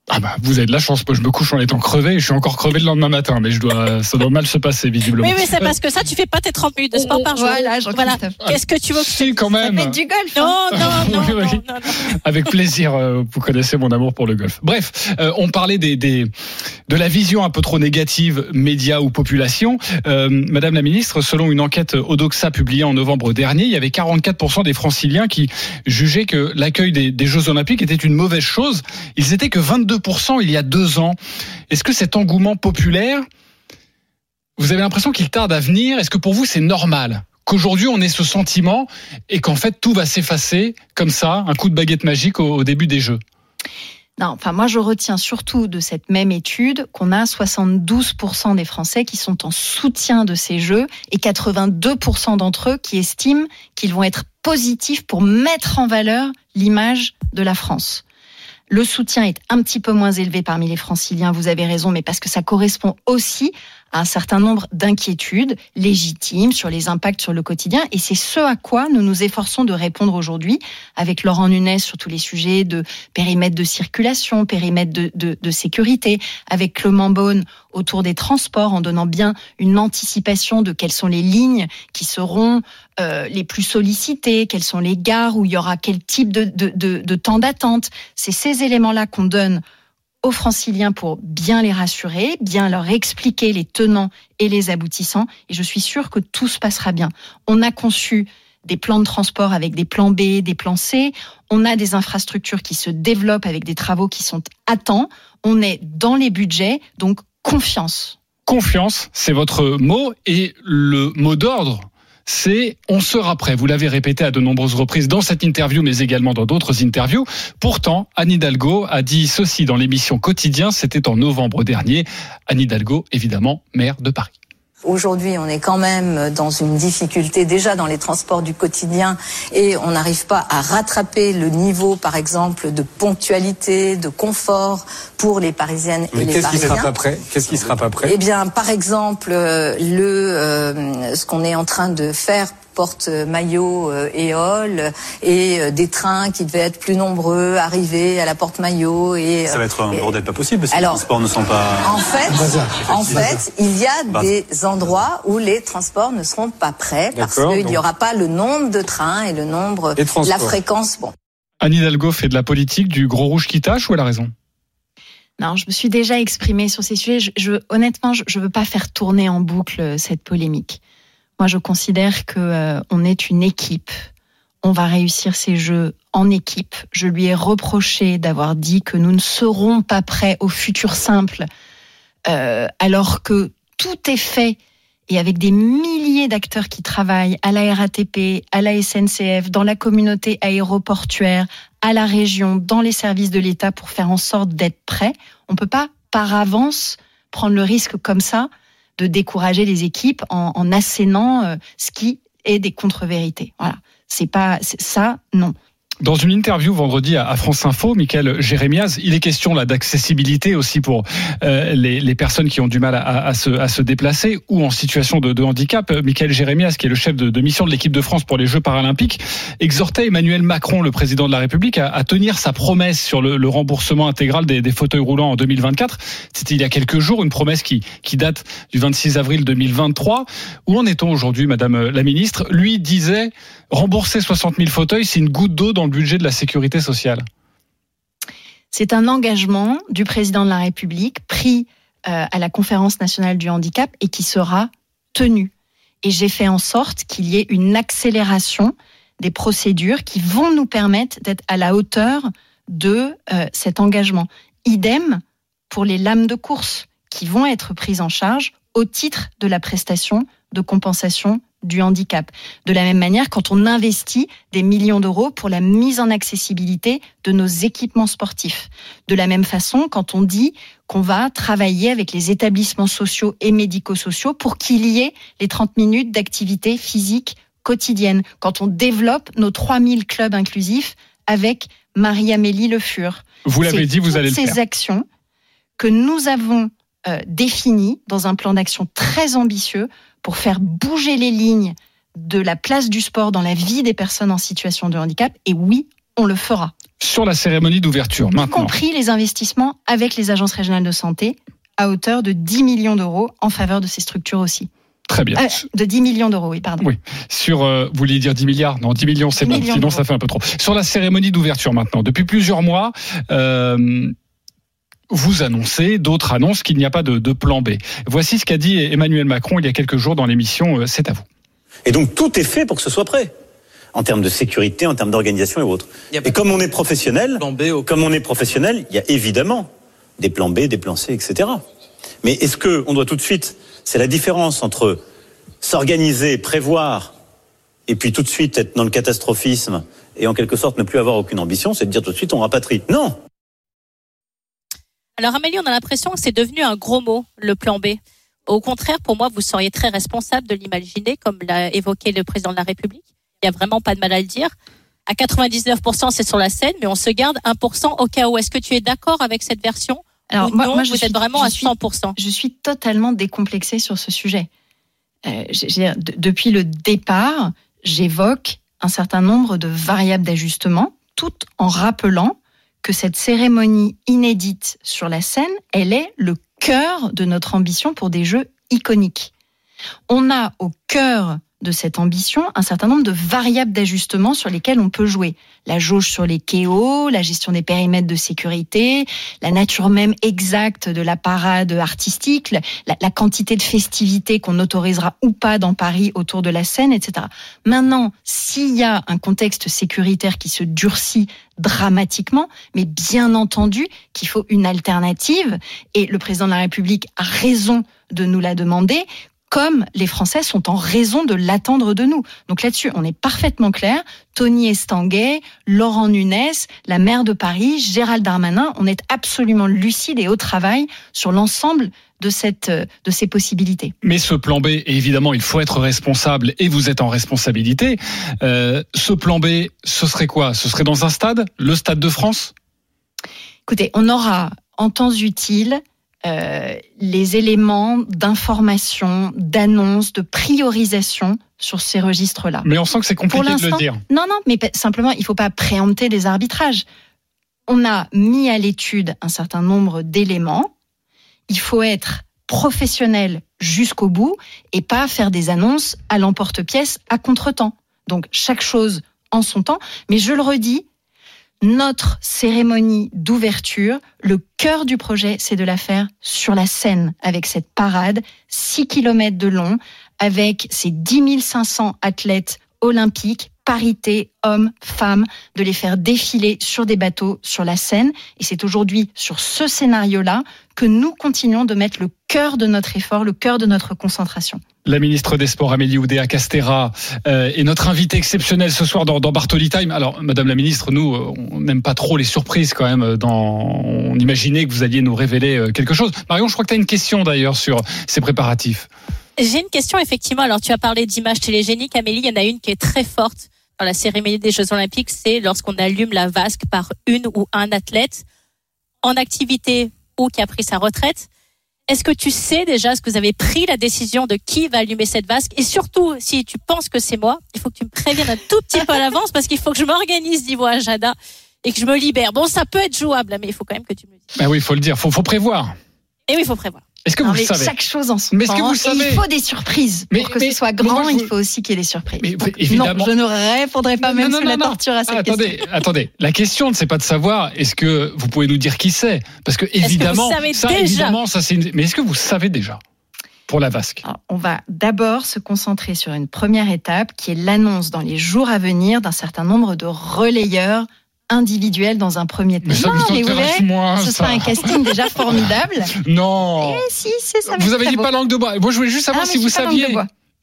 Ah bah vous avez de la chance, moi je me couche en étant crevé et je suis encore crevé le lendemain matin, mais je dois, ça doit mal se passer visiblement. Oui, mais c'est parce que ça, tu fais pas tes 30 minutes de sport par jour. Voilà, Jean-Christophe. Qu'est-ce que tu veux que Si, quand même. Ça du golf. Non, hein. non, non, Oui, oui. non, non, non. Avec plaisir, euh, vous connaissez mon amour pour le golf. Bref, euh, on parlait des, des, de la vision un peu trop négative médias ou population. Euh, Madame la ministre, selon une enquête Odoxa publiée en novembre dernier, il y avait 44% des franciliens qui jugeaient que l'accueil des, des Jeux Olympiques était une mauvaise chose. Ils étaient que 22% il y a deux ans. Est-ce que cet engouement populaire, vous avez l'impression qu'il tarde à venir? Est-ce que pour vous c'est normal qu'aujourd'hui on ait ce sentiment et qu'en fait tout va s'effacer comme ça, un coup de baguette magique au, au début des Jeux? Non, enfin moi je retiens surtout de cette même étude qu'on a 72% des Français qui sont en soutien de ces jeux et 82% d'entre eux qui estiment qu'ils vont être positifs pour mettre en valeur l'image de la France. Le soutien est un petit peu moins élevé parmi les franciliens, vous avez raison, mais parce que ça correspond aussi un certain nombre d'inquiétudes légitimes sur les impacts sur le quotidien. Et c'est ce à quoi nous nous efforçons de répondre aujourd'hui avec Laurent Nunez sur tous les sujets de périmètre de circulation, périmètre de, de, de sécurité, avec Clément Beaune autour des transports en donnant bien une anticipation de quelles sont les lignes qui seront euh, les plus sollicitées, quelles sont les gares où il y aura quel type de, de temps d'attente. C'est ces éléments-là qu'on donne aux franciliens pour bien les rassurer, bien leur expliquer les tenants et les aboutissants. Et je suis sûre que tout se passera bien. On a conçu des plans de transport avec des plans B, des plans C. On a des infrastructures qui se développent avec des travaux qui sont à temps. On est dans les budgets, donc confiance. Confiance, c'est votre mot et le mot d'ordre. C'est on sera prêt. Vous l'avez répété à de nombreuses reprises dans cette interview, mais également dans d'autres interviews. Pourtant, Anne Hidalgo a dit ceci dans l'émission Quotidien. C'était en novembre dernier. Anne Hidalgo, évidemment, maire de Paris. Aujourd'hui, on est quand même dans une difficulté déjà dans les transports du quotidien et on n'arrive pas à rattraper le niveau, par exemple, de ponctualité, de confort pour les Parisiennes Mais et les qu'est-ce qui Parisiens. sera pas prêt? Qu'est-ce qui sera pas prêt? Eh bien, par exemple, le euh, ce qu'on est en train de faire porte maillot euh, éole et euh, des trains qui devaient être plus nombreux arriver à la porte maillot et Ça va être un et- bordel pas possible parce que Alors, les transports ne sont pas. en fait, en fait, il y a des endroits où les transports ne seront pas prêts parce qu'il donc- n'y aura pas le nombre de trains et le nombre, Et la fréquence. Bon. Anne Hidalgo fait de la politique du gros rouge qui tâche ou elle a raison? Non, je me suis déjà exprimée sur ces sujets. Je, je- honnêtement, je ne veux pas faire tourner en boucle euh, cette polémique. Moi, je considère que euh, on est une équipe. On va réussir ces jeux en équipe. Je lui ai reproché d'avoir dit que nous ne serons pas prêts au futur simple, euh, alors que tout est fait et avec des milliers d'acteurs qui travaillent à la RATP, à la SNCF, dans la communauté aéroportuaire, à la région, dans les services de l'État pour faire en sorte d'être prêts. On peut pas par avance prendre le risque comme ça de décourager les équipes en, assénant euh, ce qui est des contre-vérités. Voilà, c'est pas ça, non. Dans une interview vendredi à France Info, Michael Jérémiaz, il est question là d'accessibilité aussi pour euh, les, personnes qui ont du mal à, se, déplacer ou en situation de, handicap. Michael Jérémiaz, qui est le chef de, mission de l'équipe de France pour les Jeux paralympiques, exhortait Emmanuel Macron, le président de la République, à, tenir sa promesse sur le, remboursement intégral des, des fauteuils roulants en 2024. C'était il y a quelques jours, une promesse qui, qui date du 26 avril 2023. Où en est-on aujourd'hui, Madame la Ministre? Lui disait rembourser 60 000 fauteuils, c'est une goutte d'eau dans le budget de la sécurité sociale. C'est un engagement du président de la République pris euh, à la conférence nationale du handicap et qui sera tenu. Et j'ai fait en sorte qu'il y ait une accélération des procédures qui vont nous permettre d'être à la hauteur de euh, cet engagement. Idem pour les lames de course qui vont être prises en charge au titre de la prestation de compensation du handicap. De la même manière, quand on investit des millions d'euros pour la mise en accessibilité de nos équipements sportifs. De la même façon, quand on dit qu'on va travailler avec les établissements sociaux et médico-sociaux pour qu'il y ait les 30 minutes d'activité physique quotidienne. Quand on développe nos 3000 clubs inclusifs avec Marie-Amélie Le Fur. Vous l'avez dit, vous allez le ces actions que nous avons euh, définies dans un plan d'action très ambitieux pour faire bouger les lignes de la place du sport dans la vie des personnes en situation de handicap. Et oui, on le fera. Sur la cérémonie d'ouverture, Y maintenant. compris les investissements avec les agences régionales de santé à hauteur de 10 millions d'euros en faveur de ces structures aussi. Très bien. Euh, de 10 millions d'euros, oui, pardon. Oui. Sur, euh, vous vouliez dire 10 milliards? Non, 10 millions, c'est 10 bon. Sinon, ça fait un peu trop. Sur la cérémonie d'ouverture maintenant, depuis plusieurs mois, euh, vous annoncez, d'autres annoncent qu'il n'y a pas de, de plan B. Voici ce qu'a dit Emmanuel Macron il y a quelques jours dans l'émission euh, C'est à vous. Et donc tout est fait pour que ce soit prêt. En termes de sécurité, en termes d'organisation et autres. Et comme on est professionnel, comme on est professionnel, il y a évidemment des plans B, des plans C, etc. Mais est-ce que on doit tout de suite, c'est la différence entre s'organiser, prévoir, et puis tout de suite être dans le catastrophisme et en quelque sorte ne plus avoir aucune ambition, c'est de dire tout de suite on rapatrie. Non, Alors Amélie, on a l'impression que c'est devenu un gros mot, le plan B. Au contraire, pour moi, vous seriez très responsable de l'imaginer, comme l'a évoqué le président de la République. Il n'y a vraiment pas de mal à le dire. À 99%, c'est sur la scène, mais on se garde 1% au cas où. Est-ce que tu es d'accord avec cette version? Alors, ou moi- non, moi, je vous suis- êtes vraiment à suis- 100%. Je suis totalement décomplexée sur ce sujet. Euh, depuis le départ, j'évoque un certain nombre de variables d'ajustement, tout en rappelant que cette cérémonie inédite sur la scène, elle est le cœur de notre ambition pour des jeux iconiques. On a au cœur de cette ambition un certain nombre de variables d'ajustement sur lesquelles on peut jouer. La jauge sur les KO, la gestion des périmètres de sécurité, la nature même exacte de la parade artistique, la, la quantité de festivités qu'on autorisera ou pas dans Paris autour de la scène, etc. Maintenant, s'il y a un contexte sécuritaire qui se durcit dramatiquement, mais bien entendu qu'il faut une alternative, et le président de la République a raison de nous la demander, comme les Français sont en raison de l'attendre de nous. Donc là-dessus, on est parfaitement clair. Tony Estanguet, Laurent Nunes, la maire de Paris, Gérald Darmanin, on est absolument lucide et au travail sur l'ensemble de, cette, de ces possibilités. Mais ce plan B, évidemment, il faut être responsable et vous êtes en responsabilité. Euh, ce plan B, ce serait quoi? Ce serait dans un stade? Le Stade de France? Écoutez, on aura en temps utile euh, les éléments d'information, d'annonce, de priorisation sur ces registres-là. Mais on sent que c'est Pour compliqué de le dire. Non, non, mais simplement, il ne faut pas préempter des arbitrages. On a mis à l'étude un certain nombre d'éléments. Il faut être professionnel jusqu'au bout et pas faire des annonces à l'emporte-pièce à contretemps. Donc, chaque chose en son temps. Mais je le redis, notre cérémonie d'ouverture, le cœur du projet, c'est de la faire sur la scène, avec cette parade, 6 km de long, avec ces 10 500 athlètes olympiques, parité, hommes, femmes, de les faire défiler sur des bateaux sur la Seine. Et c'est aujourd'hui sur ce scénario-là que nous continuons de mettre le cœur de notre effort, le cœur de notre concentration. La ministre des Sports, Amélie Oudéa Castera, euh, est notre invitée exceptionnelle ce soir dans, dans Bartoli Time. Alors, Madame la ministre, nous, euh, on n'aime pas trop les surprises quand même. euh, Dans... On imaginait que vous alliez nous révéler quelque chose. Marion, je crois que tu as une question d'ailleurs sur ces préparatifs. J'ai une question effectivement. Alors tu as parlé d'images télégéniques, Amélie. Il y en a une qui est très forte dans la cérémonie des Jeux Olympiques. C'est lorsqu'on allume la vasque par une ou un athlète en activité ou qui a pris sa retraite. Est-ce que tu sais déjà, est-ce que vous avez pris la décision de qui va allumer cette vasque? Et surtout, si tu penses que c'est moi, il faut que tu me préviennes un tout petit peu à l'avance parce qu'il faut que je m'organise, à Jada, et que je me libère. Bon, ça peut être jouable, mais il faut quand même que tu me le dises. Ben oui, il faut le dire, faut, faut prévoir. Et oui, il faut prévoir. Est-ce que Non, vous mais savez Chaque chose en son Mais est-ce que temps. vous Et savez il faut des surprises. Mais- Pour que mais- ce soit grand, il faut aussi qu'il y ait des surprises. Donc, évidemment. Non, je ne répondrai pas même Non, sous la torture à cette Ah, attendez, question. attendez. La question, c'est pas de savoir. Est-ce que vous pouvez nous dire qui c'est? Parce que que vous évidemment, savez ça, déjà? évidemment, ça c'est. une- Mais est-ce que vous savez déjà? Pour la vasque Alors, on va d'abord se concentrer sur une première étape qui est l'annonce dans les jours à venir d'un certain nombre de relayeurs individuels dans un premier temps. Mais ça non, mais vous moins, ce sera un casting déjà formidable. Non. Eh si, ça. Vous avez dit pas langue de bois. Moi, je voulais juste savoir Ah, si vous saviez.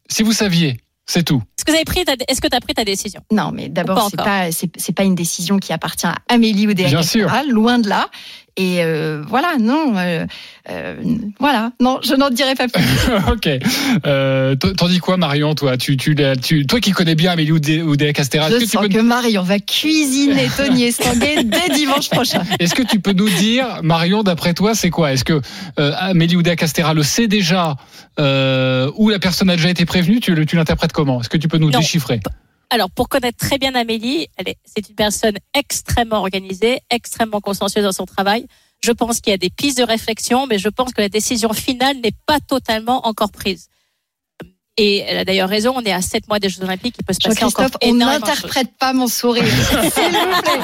Si vous saviez. C'est tout. Est-ce que vous avez pris ta- est-ce que tu as pris ta décision? Non, mais d'abord, c'est pas, c'est, pas une décision qui appartient à Amélie ou Bien sûr. loin de là. Et euh, voilà, non, euh, euh, voilà, non, je n'en dirai pas plus. ok. Euh, T'en dis quoi, Marion, toi? Tu, tu, tu, Toi qui connais bien Amélie Oudé- Oudéa Castéra, est-ce Je que, tu sens peux, que Marion va cuisiner Tony Estanguet dès dimanche prochain. est-ce que tu peux nous dire, Marion, d'après toi, c'est quoi? Est-ce que euh, Amélie Oudéa Castéra le sait déjà euh, ou la personne a déjà été prévenue? Tu, tu l'interprètes comment? Est-ce que tu peux nous Non. déchiffrer Alors, pour connaître très bien Amélie, elle est, c'est une personne extrêmement organisée, extrêmement consciencieuse dans son travail. Je pense qu'il y a des pistes de réflexion, mais je pense que la décision finale n'est pas totalement encore prise. Et elle a d'ailleurs raison, on est à sept mois des Jeux Olympiques, il peut se passer encore on n'interprète pas mon sourire. S'il vous plaît.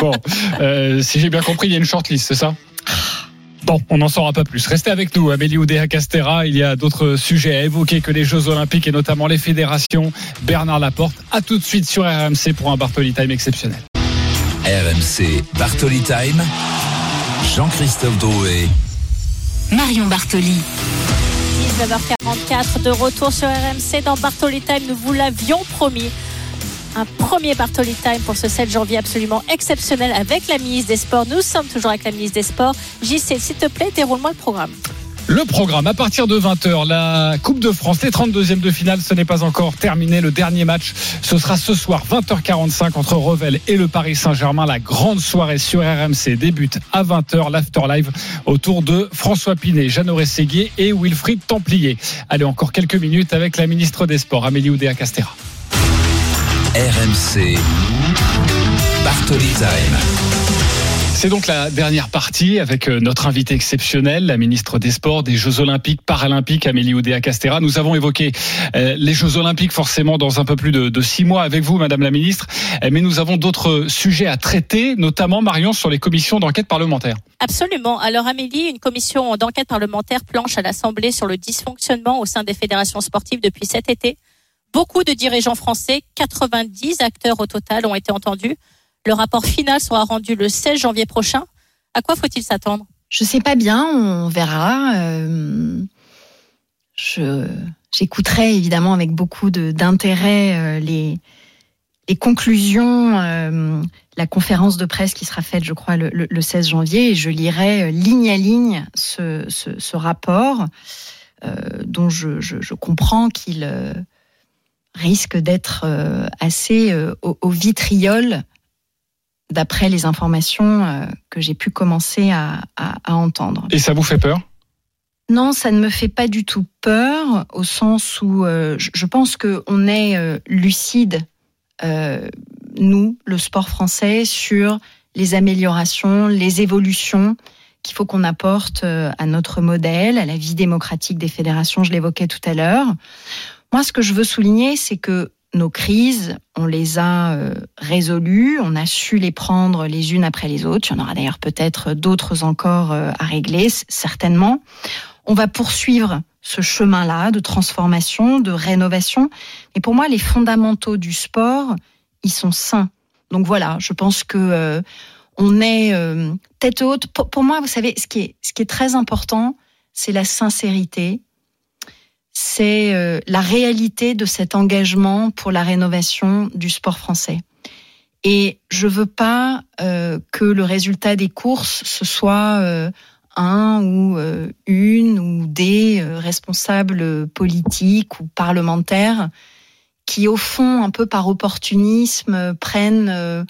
Bon, euh, si j'ai bien compris, il y a une shortlist, c'est ça? Bon, on n'en saura pas plus. Restez avec nous, Amélie Oudéa Castera. Il y a d'autres sujets à évoquer que les Jeux Olympiques et notamment les fédérations. Bernard Laporte, à tout de suite sur RMC pour un Bartoli Time exceptionnel. RMC Bartoli Time. Jean-Christophe Drouet. Marion Bartoli. 19h44 de retour sur RMC dans Bartoli Time. Nous vous l'avions promis. Un premier Bartoli Time pour ce 7 janvier absolument exceptionnel avec la ministre des Sports. Nous sommes toujours avec la ministre des Sports. JC, s'il te plaît, déroule-moi le programme. Le programme, à partir de 20h, la Coupe de France, les 32e de finale, ce n'est pas encore terminé. Le dernier match, ce sera ce soir, 20h45, entre Revel et le Paris Saint-Germain. La grande soirée sur RMC débute à 20h, l'After Live, autour de François Pinet, Jeannot Séguier et Wilfried Templier. Allez, encore quelques minutes avec la ministre des Sports, Amélie Oudéa Castera. RMC Bartoli Time. C'est donc la dernière partie avec euh, notre invité exceptionnel, la ministre des Sports, des Jeux Olympiques, Paralympiques, Amélie Oudéa Castera. Nous avons évoqué euh, les Jeux Olympiques forcément dans un peu plus de, de six mois avec vous, Madame la ministre, Euh, mais nous avons d'autres sujets à traiter, notamment Marion sur les commissions d'enquête parlementaire. Absolument. Alors Amélie, une commission d'enquête parlementaire planche à l'Assemblée sur le dysfonctionnement au sein des fédérations sportives depuis cet été. Beaucoup de dirigeants français, 90 acteurs au total, ont été entendus. Le rapport final sera rendu le 16 janvier prochain. À quoi faut-il s'attendre? Je sais pas bien, on verra. Euh, j'écouterai évidemment avec beaucoup d'intérêt euh, les les conclusions, euh, la conférence de presse qui sera faite, je crois, le, le- le 16 janvier, et je lirai ligne à ligne ce, ce, rapport dont je, je, comprends qu'il risque d'être euh, assez euh, au, au vitriol d'après les informations euh, que j'ai pu commencer à, à, à entendre. Et ça vous fait peur? Non, ça ne me fait pas du tout peur, au sens où euh, je, pense qu'on est euh, lucide, euh, nous, le sport français, sur les améliorations, les évolutions qu'il faut qu'on apporte à notre modèle, à la vie démocratique des fédérations, je l'évoquais tout à l'heure. Moi, ce que je veux souligner, c'est que nos crises, on les a euh, résolues, on a su les prendre les unes après les autres. Il y en aura d'ailleurs peut-être d'autres encore euh, à régler, certainement. On va poursuivre ce chemin-là de transformation, de rénovation. Et pour moi, les fondamentaux du sport, ils sont sains. Donc voilà, je pense que euh, on est tête haute. Pour, moi, vous savez, ce qui est très important, c'est la sincérité, c'est euh, la réalité de cet engagement pour la rénovation du sport français. Et je veux pas euh, que le résultat des courses ce soit euh, un ou euh, une ou des euh, responsables politiques ou parlementaires qui, au fond, un peu par opportunisme, prennent, euh,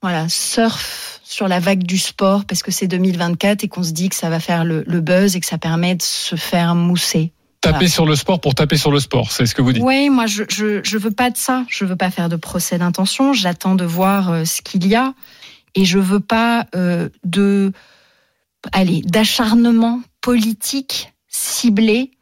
voilà, surfent sur la vague du sport parce que c'est 2024 et qu'on se dit que ça va faire le, le buzz et que ça permet de se faire mousser. Taper Voilà. sur le sport pour taper sur le sport, c'est ce que vous dites. Oui, moi je, je je veux pas de ça. Je veux pas faire de procès d'intention. J'attends de voir euh, ce qu'il y a et je veux pas euh, de allez d'acharnement politique ciblé.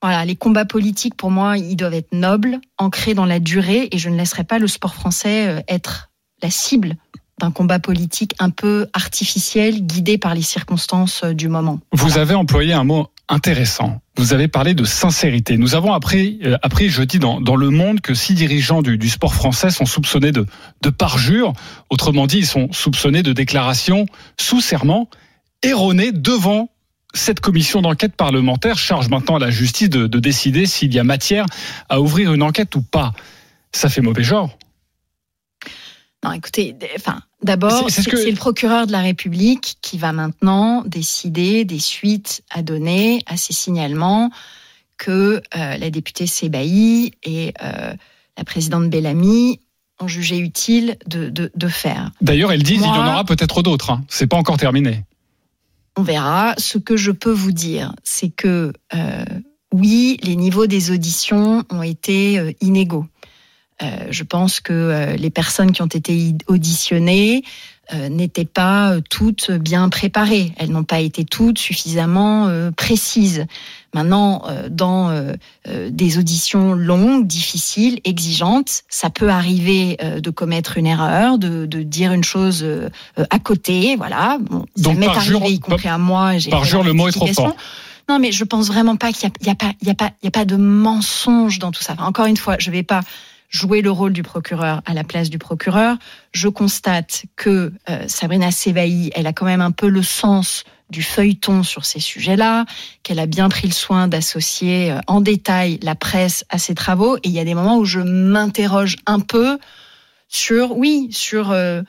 Voilà, les combats politiques pour moi ils doivent être nobles, ancrés dans la durée et je ne laisserai pas le sport français euh, être la cible d'un combat politique un peu artificiel, guidé par les circonstances euh, du moment. Vous avez employé un mot intéressant. Vous avez parlé de sincérité. Nous avons appris, euh, appris jeudi dans, dans Le Monde que six dirigeants du, du sport français sont soupçonnés de, de parjure. Autrement dit, ils sont soupçonnés de déclarations sous serment erronées devant cette commission d'enquête parlementaire charge maintenant à la justice de, de décider s'il y a matière à ouvrir une enquête ou pas. Ça fait mauvais genre. Non, écoutez, enfin, d'abord, C'est- que- le procureur de la République qui va maintenant décider des suites à donner à ces signalements que euh, la députée Sébaï et euh, la présidente Bellamy ont jugé utile de, de, de faire. D'ailleurs, elles disent qu'il y en aura peut-être d'autres. Hein. C'est pas encore terminé. On verra. Ce que je peux vous dire, c'est que euh, oui, les niveaux des auditions ont été inégaux. Euh, je pense que euh, les personnes qui ont été i- auditionnées euh, n'étaient pas toutes bien préparées. Elles n'ont pas été toutes suffisamment précises. Maintenant, dans des auditions longues, difficiles, exigeantes, ça peut arriver de commettre une erreur, de, de dire une chose à côté. Voilà. Bon, ça Donc, m'est par arrivé, jour- y compris à moi. par jour, le mot est trop fort. Non, mais je pense vraiment pas qu'il n'y a, y a, pas- il y a, pas- il y a pas de mensonge dans tout ça. Enfin, encore une fois, je vais pas jouer le rôle du procureur à la place du procureur. Je constate que euh, Sabrina Sébaï, elle a quand même un peu le sens du feuilleton sur ces sujets-là, qu'elle a bien pris le soin d'associer euh, en détail la presse à ses travaux. Et il y a des moments où je m'interroge un peu sur, oui, sur, euh,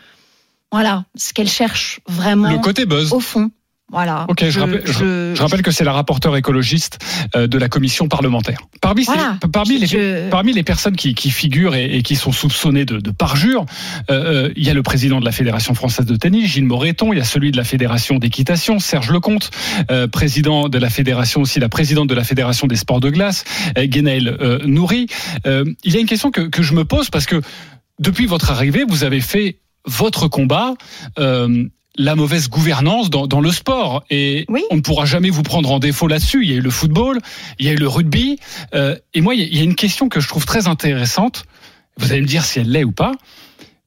voilà, ce qu'elle cherche vraiment Le côté buzz. au fond. Voilà. Ok, je, rappelle, je- je- rappelle que c'est la rapporteure écologiste euh, de la commission parlementaire. Parmi, ces- parmi, les, parmi les personnes qui, qui figurent et, et qui sont soupçonnées de, de parjure, euh, euh, il y a le président de la Fédération française de tennis, Gilles Moreton, il y a celui de la Fédération d'équitation, Serge Lecomte, euh, président de la Fédération aussi, la présidente de la Fédération des sports de glace, euh, Guénaël euh, Nourri. Euh, il y a une question que, que je me pose parce que depuis votre arrivée, vous avez fait votre combat. euh, la mauvaise gouvernance dans, dans le sport. Et on ne pourra jamais vous prendre en défaut là-dessus. Il y a eu le football, il y a eu le rugby. Euh, et moi, il y a- une question que je trouve très intéressante. Vous allez me dire si elle l'est ou pas.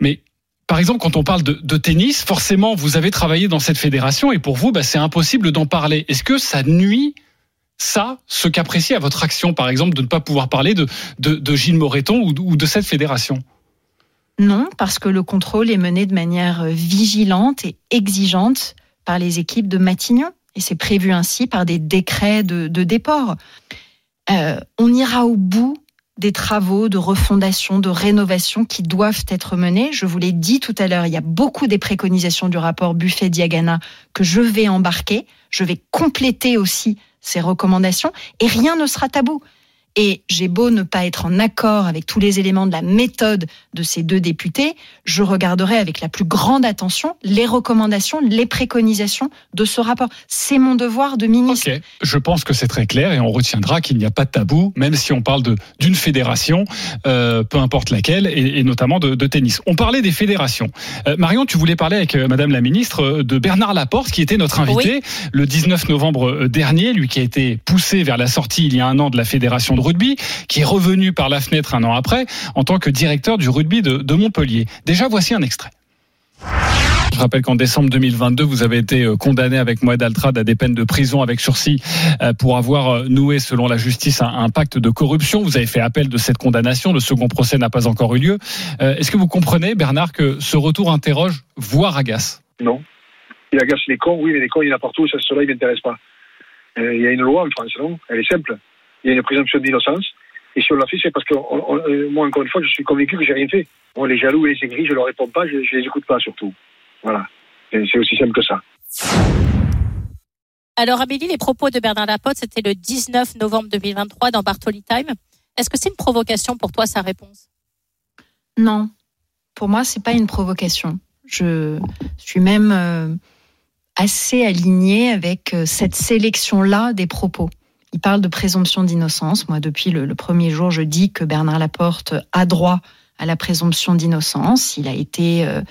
Mais par exemple, quand on parle de, de tennis, forcément, vous avez travaillé dans cette fédération et pour vous, bah, c'est impossible d'en parler. Est-ce que ça nuit ça, ce qu'apprécie à votre action, par exemple, de ne pas pouvoir parler de, de, de Gilles Moreton ou, ou de cette fédération? Non, parce que le contrôle est mené de manière euh, vigilante et exigeante par les équipes de Matignon. Et c'est prévu ainsi par des décrets de, déport. Euh, on ira au bout des travaux de refondation, de rénovation qui doivent être menés. Je vous l'ai dit tout à l'heure, il y a beaucoup des préconisations du rapport Buffet-Diagana que je vais embarquer. Je vais compléter aussi ces recommandations et rien ne sera tabou. Et j'ai beau ne pas être en accord avec tous les éléments de la méthode de ces deux députés, je regarderai avec la plus grande attention les recommandations, les préconisations de ce rapport. C'est mon devoir de ministre. Ok, je pense que c'est très clair et on retiendra qu'il n'y a pas de tabou, même si on parle d'une fédération, euh, peu importe laquelle, et, et notamment de, de tennis. On parlait des fédérations. Euh, Marion, tu voulais parler avec euh, Madame la Ministre euh, de Bernard Laporte, qui était notre invité le 19 novembre dernier, lui qui a été poussé vers la sortie il y a un an de la fédération de rugby, qui est revenu par la fenêtre un an après en tant que directeur du rugby de, Montpellier. Déjà, voici un extrait. Je rappelle qu'en décembre 2022, vous avez été euh, condamné avec Moed Altrad à des peines de prison avec sursis euh, pour avoir euh, noué, selon la justice, un, pacte de corruption. Vous avez fait appel de cette condamnation. Le second procès n'a pas encore eu lieu. Est-ce que vous comprenez, Bernard, que ce retour interroge, voire agace? Non. Il agace les cons, oui, mais les cons, il y en a partout, ça, cela, il ne m'intéresse pas. Il y a une loi en France, non Elle est simple. Il y a une présomption d'innocence. Et si on l'a fait, c'est parce que on- on- euh, moi, encore une fois, je suis convaincu que j'ai rien fait. Bon, les jaloux et les aigris, je leur réponds pas, je, je les écoute pas surtout. Voilà. C'est aussi simple que ça. Alors Amélie, les propos de Bernard Lapote, c'était le 19 novembre 2023 dans Bartoli Time. Est-ce que c'est une provocation pour toi sa réponse? Non, pour moi, c'est pas une provocation. Je suis même euh, assez alignée avec euh, cette sélection-là des propos. Il parle de présomption d'innocence. Moi, depuis le, premier jour, je dis que Bernard Laporte a droit à la présomption d'innocence. Il a été euh,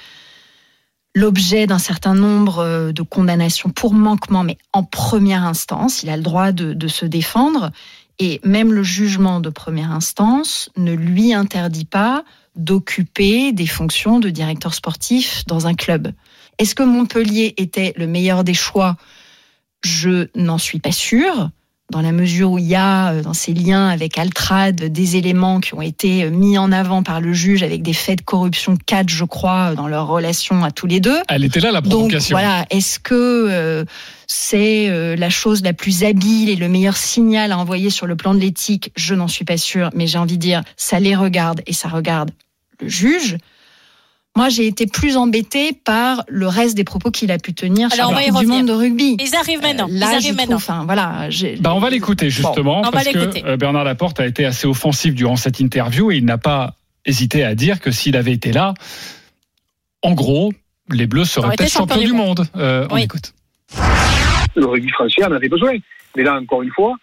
l'objet d'un certain nombre euh, de condamnations pour manquement, mais en première instance. Il a le droit de, de se défendre. Et même le jugement de première instance ne lui interdit pas d'occuper des fonctions de directeur sportif dans un club. Est-ce que Montpellier était le meilleur des choix? Je n'en suis pas sûre. Dans la mesure où il y a euh, dans ces liens avec Altrad des éléments qui ont été euh, mis en avant par le juge avec des faits de corruption, quatre je crois, dans leur relation à tous les deux. Elle était là la provocation. Donc voilà, est-ce que euh, c'est euh, la chose la plus habile et le meilleur signal à envoyer sur le plan de l'éthique? Je n'en suis pas sûre, mais j'ai envie de dire, ça les regarde et ça regarde le juge. Moi, j'ai été plus embêtée par le reste des propos qu'il a pu tenir Alors, sur Coupe du monde de rugby. Ils arrivent maintenant. Là, Ils arrivent maintenant. enfin, voilà, Bah, on va l'écouter justement on va parce l'écouter. que euh, Bernard Laporte a été assez offensif durant cette interview et il n'a pas hésité à dire que s'il avait été là, en gros, les Bleus seraient peut-être champions du monde. Euh, On écoute. Le rugby français en avait besoin. Mais là, encore une fois,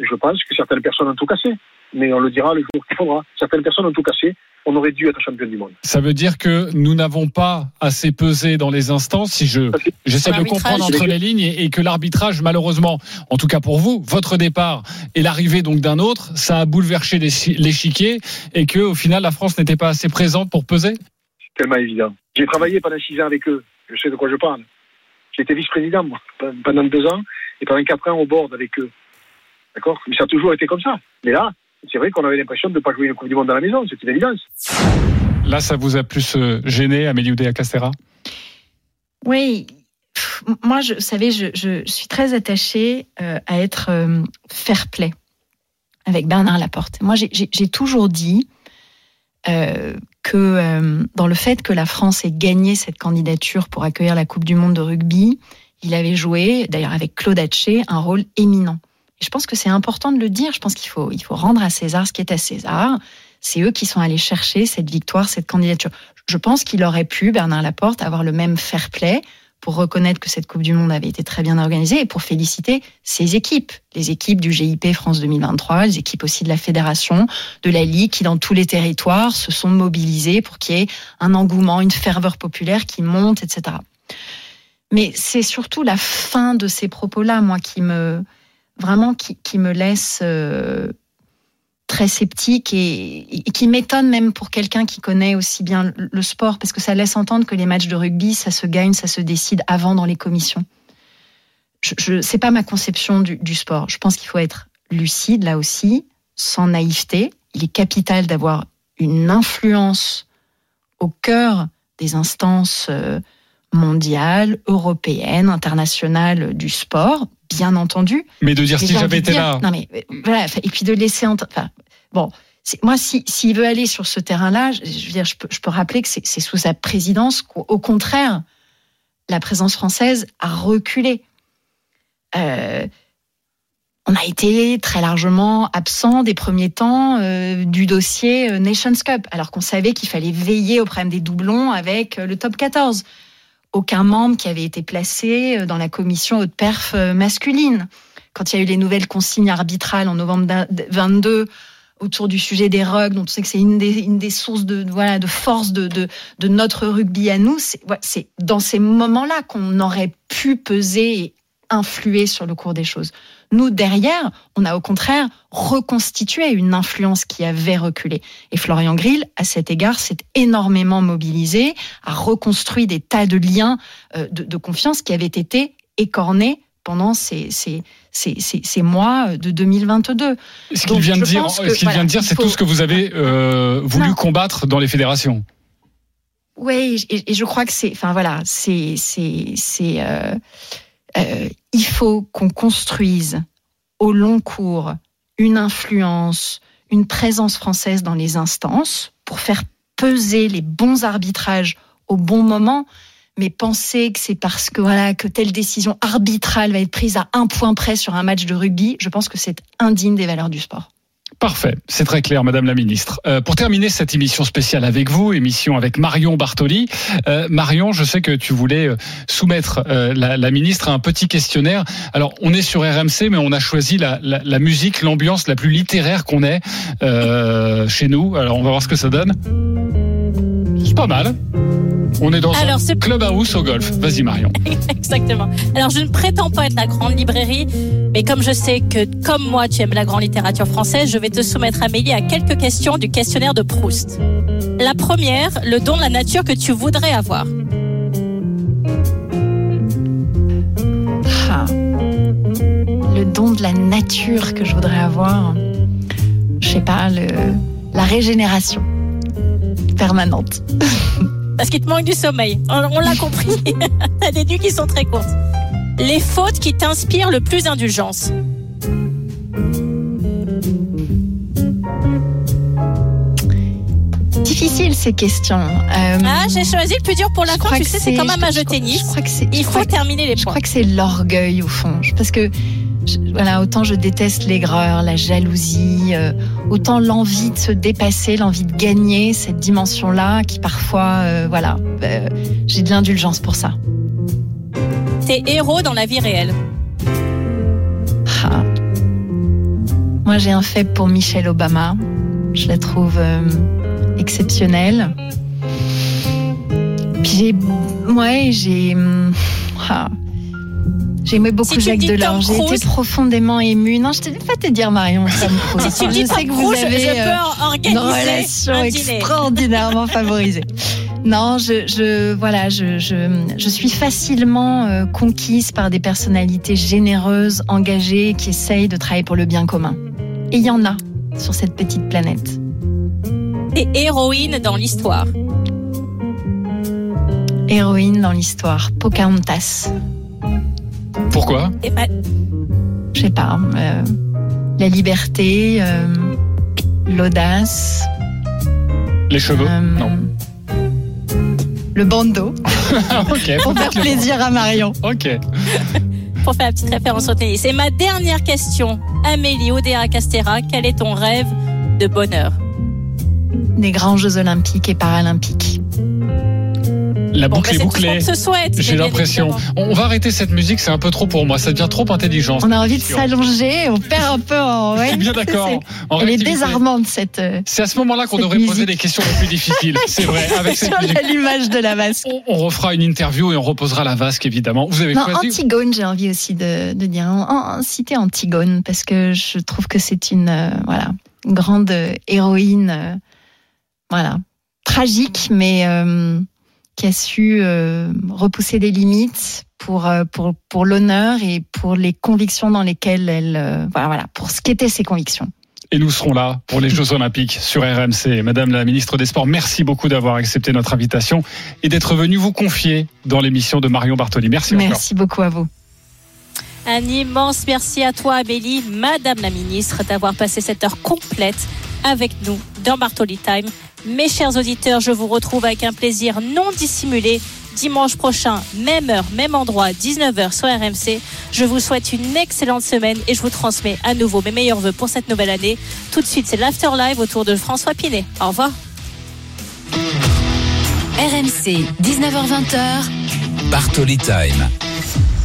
je pense que certaines personnes ont tout cassé. Mais on le dira le jour qu'il faudra. Certaines personnes ont tout cassé. On aurait dû être champion du monde. Ça veut dire que nous n'avons pas assez pesé dans les instances, si je j'essaie de comprendre entre les lignes, et, et que l'arbitrage, malheureusement, en tout cas pour vous, votre départ et l'arrivée donc d'un autre, ça a bouleversé l'échi- l'échiquier, et que au final la France n'était pas assez présente pour peser. C'est tellement évident. J'ai travaillé pendant six ans avec eux. Je sais de quoi je parle. J'ai été vice-président, moi, pendant deux ans, et pendant quatre ans au board avec eux. D'accord? Mais ça a toujours été comme ça. Mais là, c'est vrai qu'on avait l'impression de ne pas jouer une Coupe du Monde dans la maison. C'est une évidence. Là, ça vous a plus euh, gêné, Amélie Oudéa Castera? Oui. Moi, je, vous savez, je, je suis très attachée euh, à être euh, fair play avec Bernard Laporte. Moi, j'ai- toujours dit euh, que euh, dans le fait que la France ait gagné cette candidature pour accueillir la Coupe du Monde de rugby, il avait joué, d'ailleurs avec Claude Hatché, un rôle éminent. Et je pense que c'est important de le dire. Je pense qu'il faut, il faut rendre à César ce qui est à César. C'est eux qui sont allés chercher cette victoire, cette candidature. Je pense qu'il aurait pu, Bernard Laporte, avoir le même fair play pour reconnaître que cette Coupe du Monde avait été très bien organisée et pour féliciter ses équipes, les équipes du GIP France 2023, les équipes aussi de la Fédération, de la Ligue, qui dans tous les territoires se sont mobilisées pour qu'il y ait un engouement, une ferveur populaire qui monte, etc. Mais c'est surtout la fin de ces propos-là, moi, qui me vraiment qui, me laisse euh, très sceptique et, qui m'étonne même pour quelqu'un qui connaît aussi bien le, sport, parce que ça laisse entendre que les matchs de rugby, ça se gagne, ça se décide avant dans les commissions. Je, je c'est pas ma conception du, du sport. Je pense qu'il faut être lucide là aussi, sans naïveté. Il est capital d'avoir une influence au cœur des instances euh, mondiales, européennes, internationales du sport, bien entendu. Mais de dire Mais si j'avais été dire- là. Non mais euh, voilà, et puis de laisser entendre. Enfin, bon, moi, si- s'il veut aller sur ce terrain-là, je, je veux dire, je peux, je peux rappeler que c'est sous sa présidence qu'au contraire, la présence française a reculé. Euh, on a été très largement absent des premiers temps euh, du dossier Nations Cup, alors qu'on savait qu'il fallait veiller au problème des doublons avec le top 14. Aucun membre qui avait été placé euh, dans la commission haute perf euh, masculine. Quand il y a eu les nouvelles consignes arbitrales en novembre 22 autour du sujet des rugs, dont on sait que c'est une des, sources de, voilà, de force de, de, notre rugby à nous, c'est dans ces moments-là qu'on aurait pu peser influer sur le cours des choses. Nous, derrière, on a au contraire reconstitué une influence qui avait reculé. Et Florian Grill, à cet égard, s'est énormément mobilisé, a reconstruit des tas de liens euh, de, de confiance qui avaient été écornés pendant ces, ces, ces, ces, mois de 2022. Ce qu'il vient de dire, ce qu'il vient de dire, c'est faut- tout ce que vous avez euh, voulu Non. combattre dans les fédérations. Oui, et, et je crois que c'est, enfin voilà, c'est, c'est, c'est, euh, euh, il faut qu'on construise au long cours une influence, une présence française dans les instances pour faire peser les bons arbitrages au bon moment. Mais penser que c'est parce que voilà que telle décision arbitrale va être prise à un point près sur un match de rugby, je pense que c'est indigne des valeurs du sport. Parfait, c'est très clair, Madame la Ministre. Euh, pour terminer cette émission spéciale avec vous, émission avec Marion Bartoli. Euh, Marion, je sais que tu voulais euh, soumettre euh, la, la ministre à un petit questionnaire. Alors, on est sur RMC, mais on a choisi la, la, la musique, l'ambiance la plus littéraire qu'on ait euh, chez nous. Alors, on va voir ce que ça donne. C'est pas mal. On est dans Alors, un c'est- clubhouse au golf. Vas-y, Marion. Exactement. Alors, je ne prétends pas être la grande librairie, mais comme je sais que, comme moi, tu aimes la grande littérature française, je vais te soumettre, Amélie, à quelques questions du questionnaire de Proust. La première, le don de la nature que tu voudrais avoir. Ah. Le le don de la nature que je voudrais avoir. Je sais pas, le, la régénération permanente. Parce qu'il te manque du sommeil. On, on l'a compris. T'as des nuits qui sont très courtes. Les fautes qui t'inspirent le plus d'indulgence. Difficile ces questions. Euh, Ah, j'ai choisi le plus dur pour la je fin. Tu sais, c'est comme un je- match de je tennis. je crois que c'est- Il je faut terminer les Je points. crois que c'est l'orgueil au fond. Parce que je- voilà, autant je déteste l'aigreur, la jalousie, euh, autant l'envie de se dépasser, l'envie de gagner cette dimension-là, qui parfois, euh, voilà, euh, j'ai de l'indulgence pour ça. T'es héros dans la vie réelle. Ah. Moi, j'ai un faible pour Michelle Obama. Je la trouve exceptionnelle. Puis j'ai, ouais, j'ai, hum, ah. J'ai aimé beaucoup Si Jacques dis Delors. J'ai été profondément émue. Non, je ne vais pas te dire Marion. Tom Cruise. Si tu dis je sais Tom que vous avez je peux euh, organiser une relation un extraordinairement favorisée. Non, je, je voilà, je, je, je suis facilement euh, conquise par des personnalités généreuses, engagées, qui essayent de travailler pour le bien commun. Et il y en a sur cette petite planète. T'es héroïne dans l'histoire. Héroïne dans l'histoire, Pocahontas. Pourquoi Et bah, Je sais pas. euh, la liberté, euh, l'audace. Les cheveux euh, Non. Le bandeau. ok. Pour faire plaisir à Marion. Ok. pour faire la petite référence au tennis. Et ma dernière question, Amélie Odea Castera, quel est ton rêve de bonheur? Des grands Jeux olympiques et paralympiques. La Bon, boucle bah, est bouclée. tout ce souhaite, J'ai l'impression. On va arrêter cette musique, c'est un peu trop pour moi. Ça devient trop intelligent. On a envie de s'allonger, on perd un peu en. ouais. Je suis bien d'accord. Elle est désarmante cette. euh, C'est à ce moment-là qu'on devrait poser les questions les plus difficiles. C'est vrai. Avec cette l'image de la vasque. On, on refera une interview et on reposera la vasque, évidemment. Vous avez Non, choisi Antigone, j'ai envie aussi de, de dire. En, en- citer Antigone, parce que je trouve que c'est une, euh, voilà, une grande euh, héroïne, euh, voilà, tragique, mais euh, qui a su euh, repousser les limites pour, euh, pour, pour l'honneur et pour les convictions dans lesquelles elle. euh, voilà, voilà, pour ce qu'étaient ses convictions. Et nous serons là pour les Jeux Olympiques sur RMC. Madame la ministre des Sports, merci beaucoup d'avoir accepté notre invitation et d'être venue vous confier dans l'émission de Marion Bartoli. Merci, encore. Merci beaucoup à vous. Un immense merci à toi, Amélie, Madame la Ministre, d'avoir passé cette heure complète avec nous dans Bartoli Time. Mes chers auditeurs, je vous retrouve avec un plaisir non dissimulé dimanche prochain, même heure, même endroit, 19h sur RMC. Je vous souhaite une excellente semaine et je vous transmets à nouveau mes meilleurs voeux pour cette nouvelle année. Tout de suite, c'est l'Afterlive autour de François Pinet. Au revoir. RMC, 19h20h. Bartoli Time.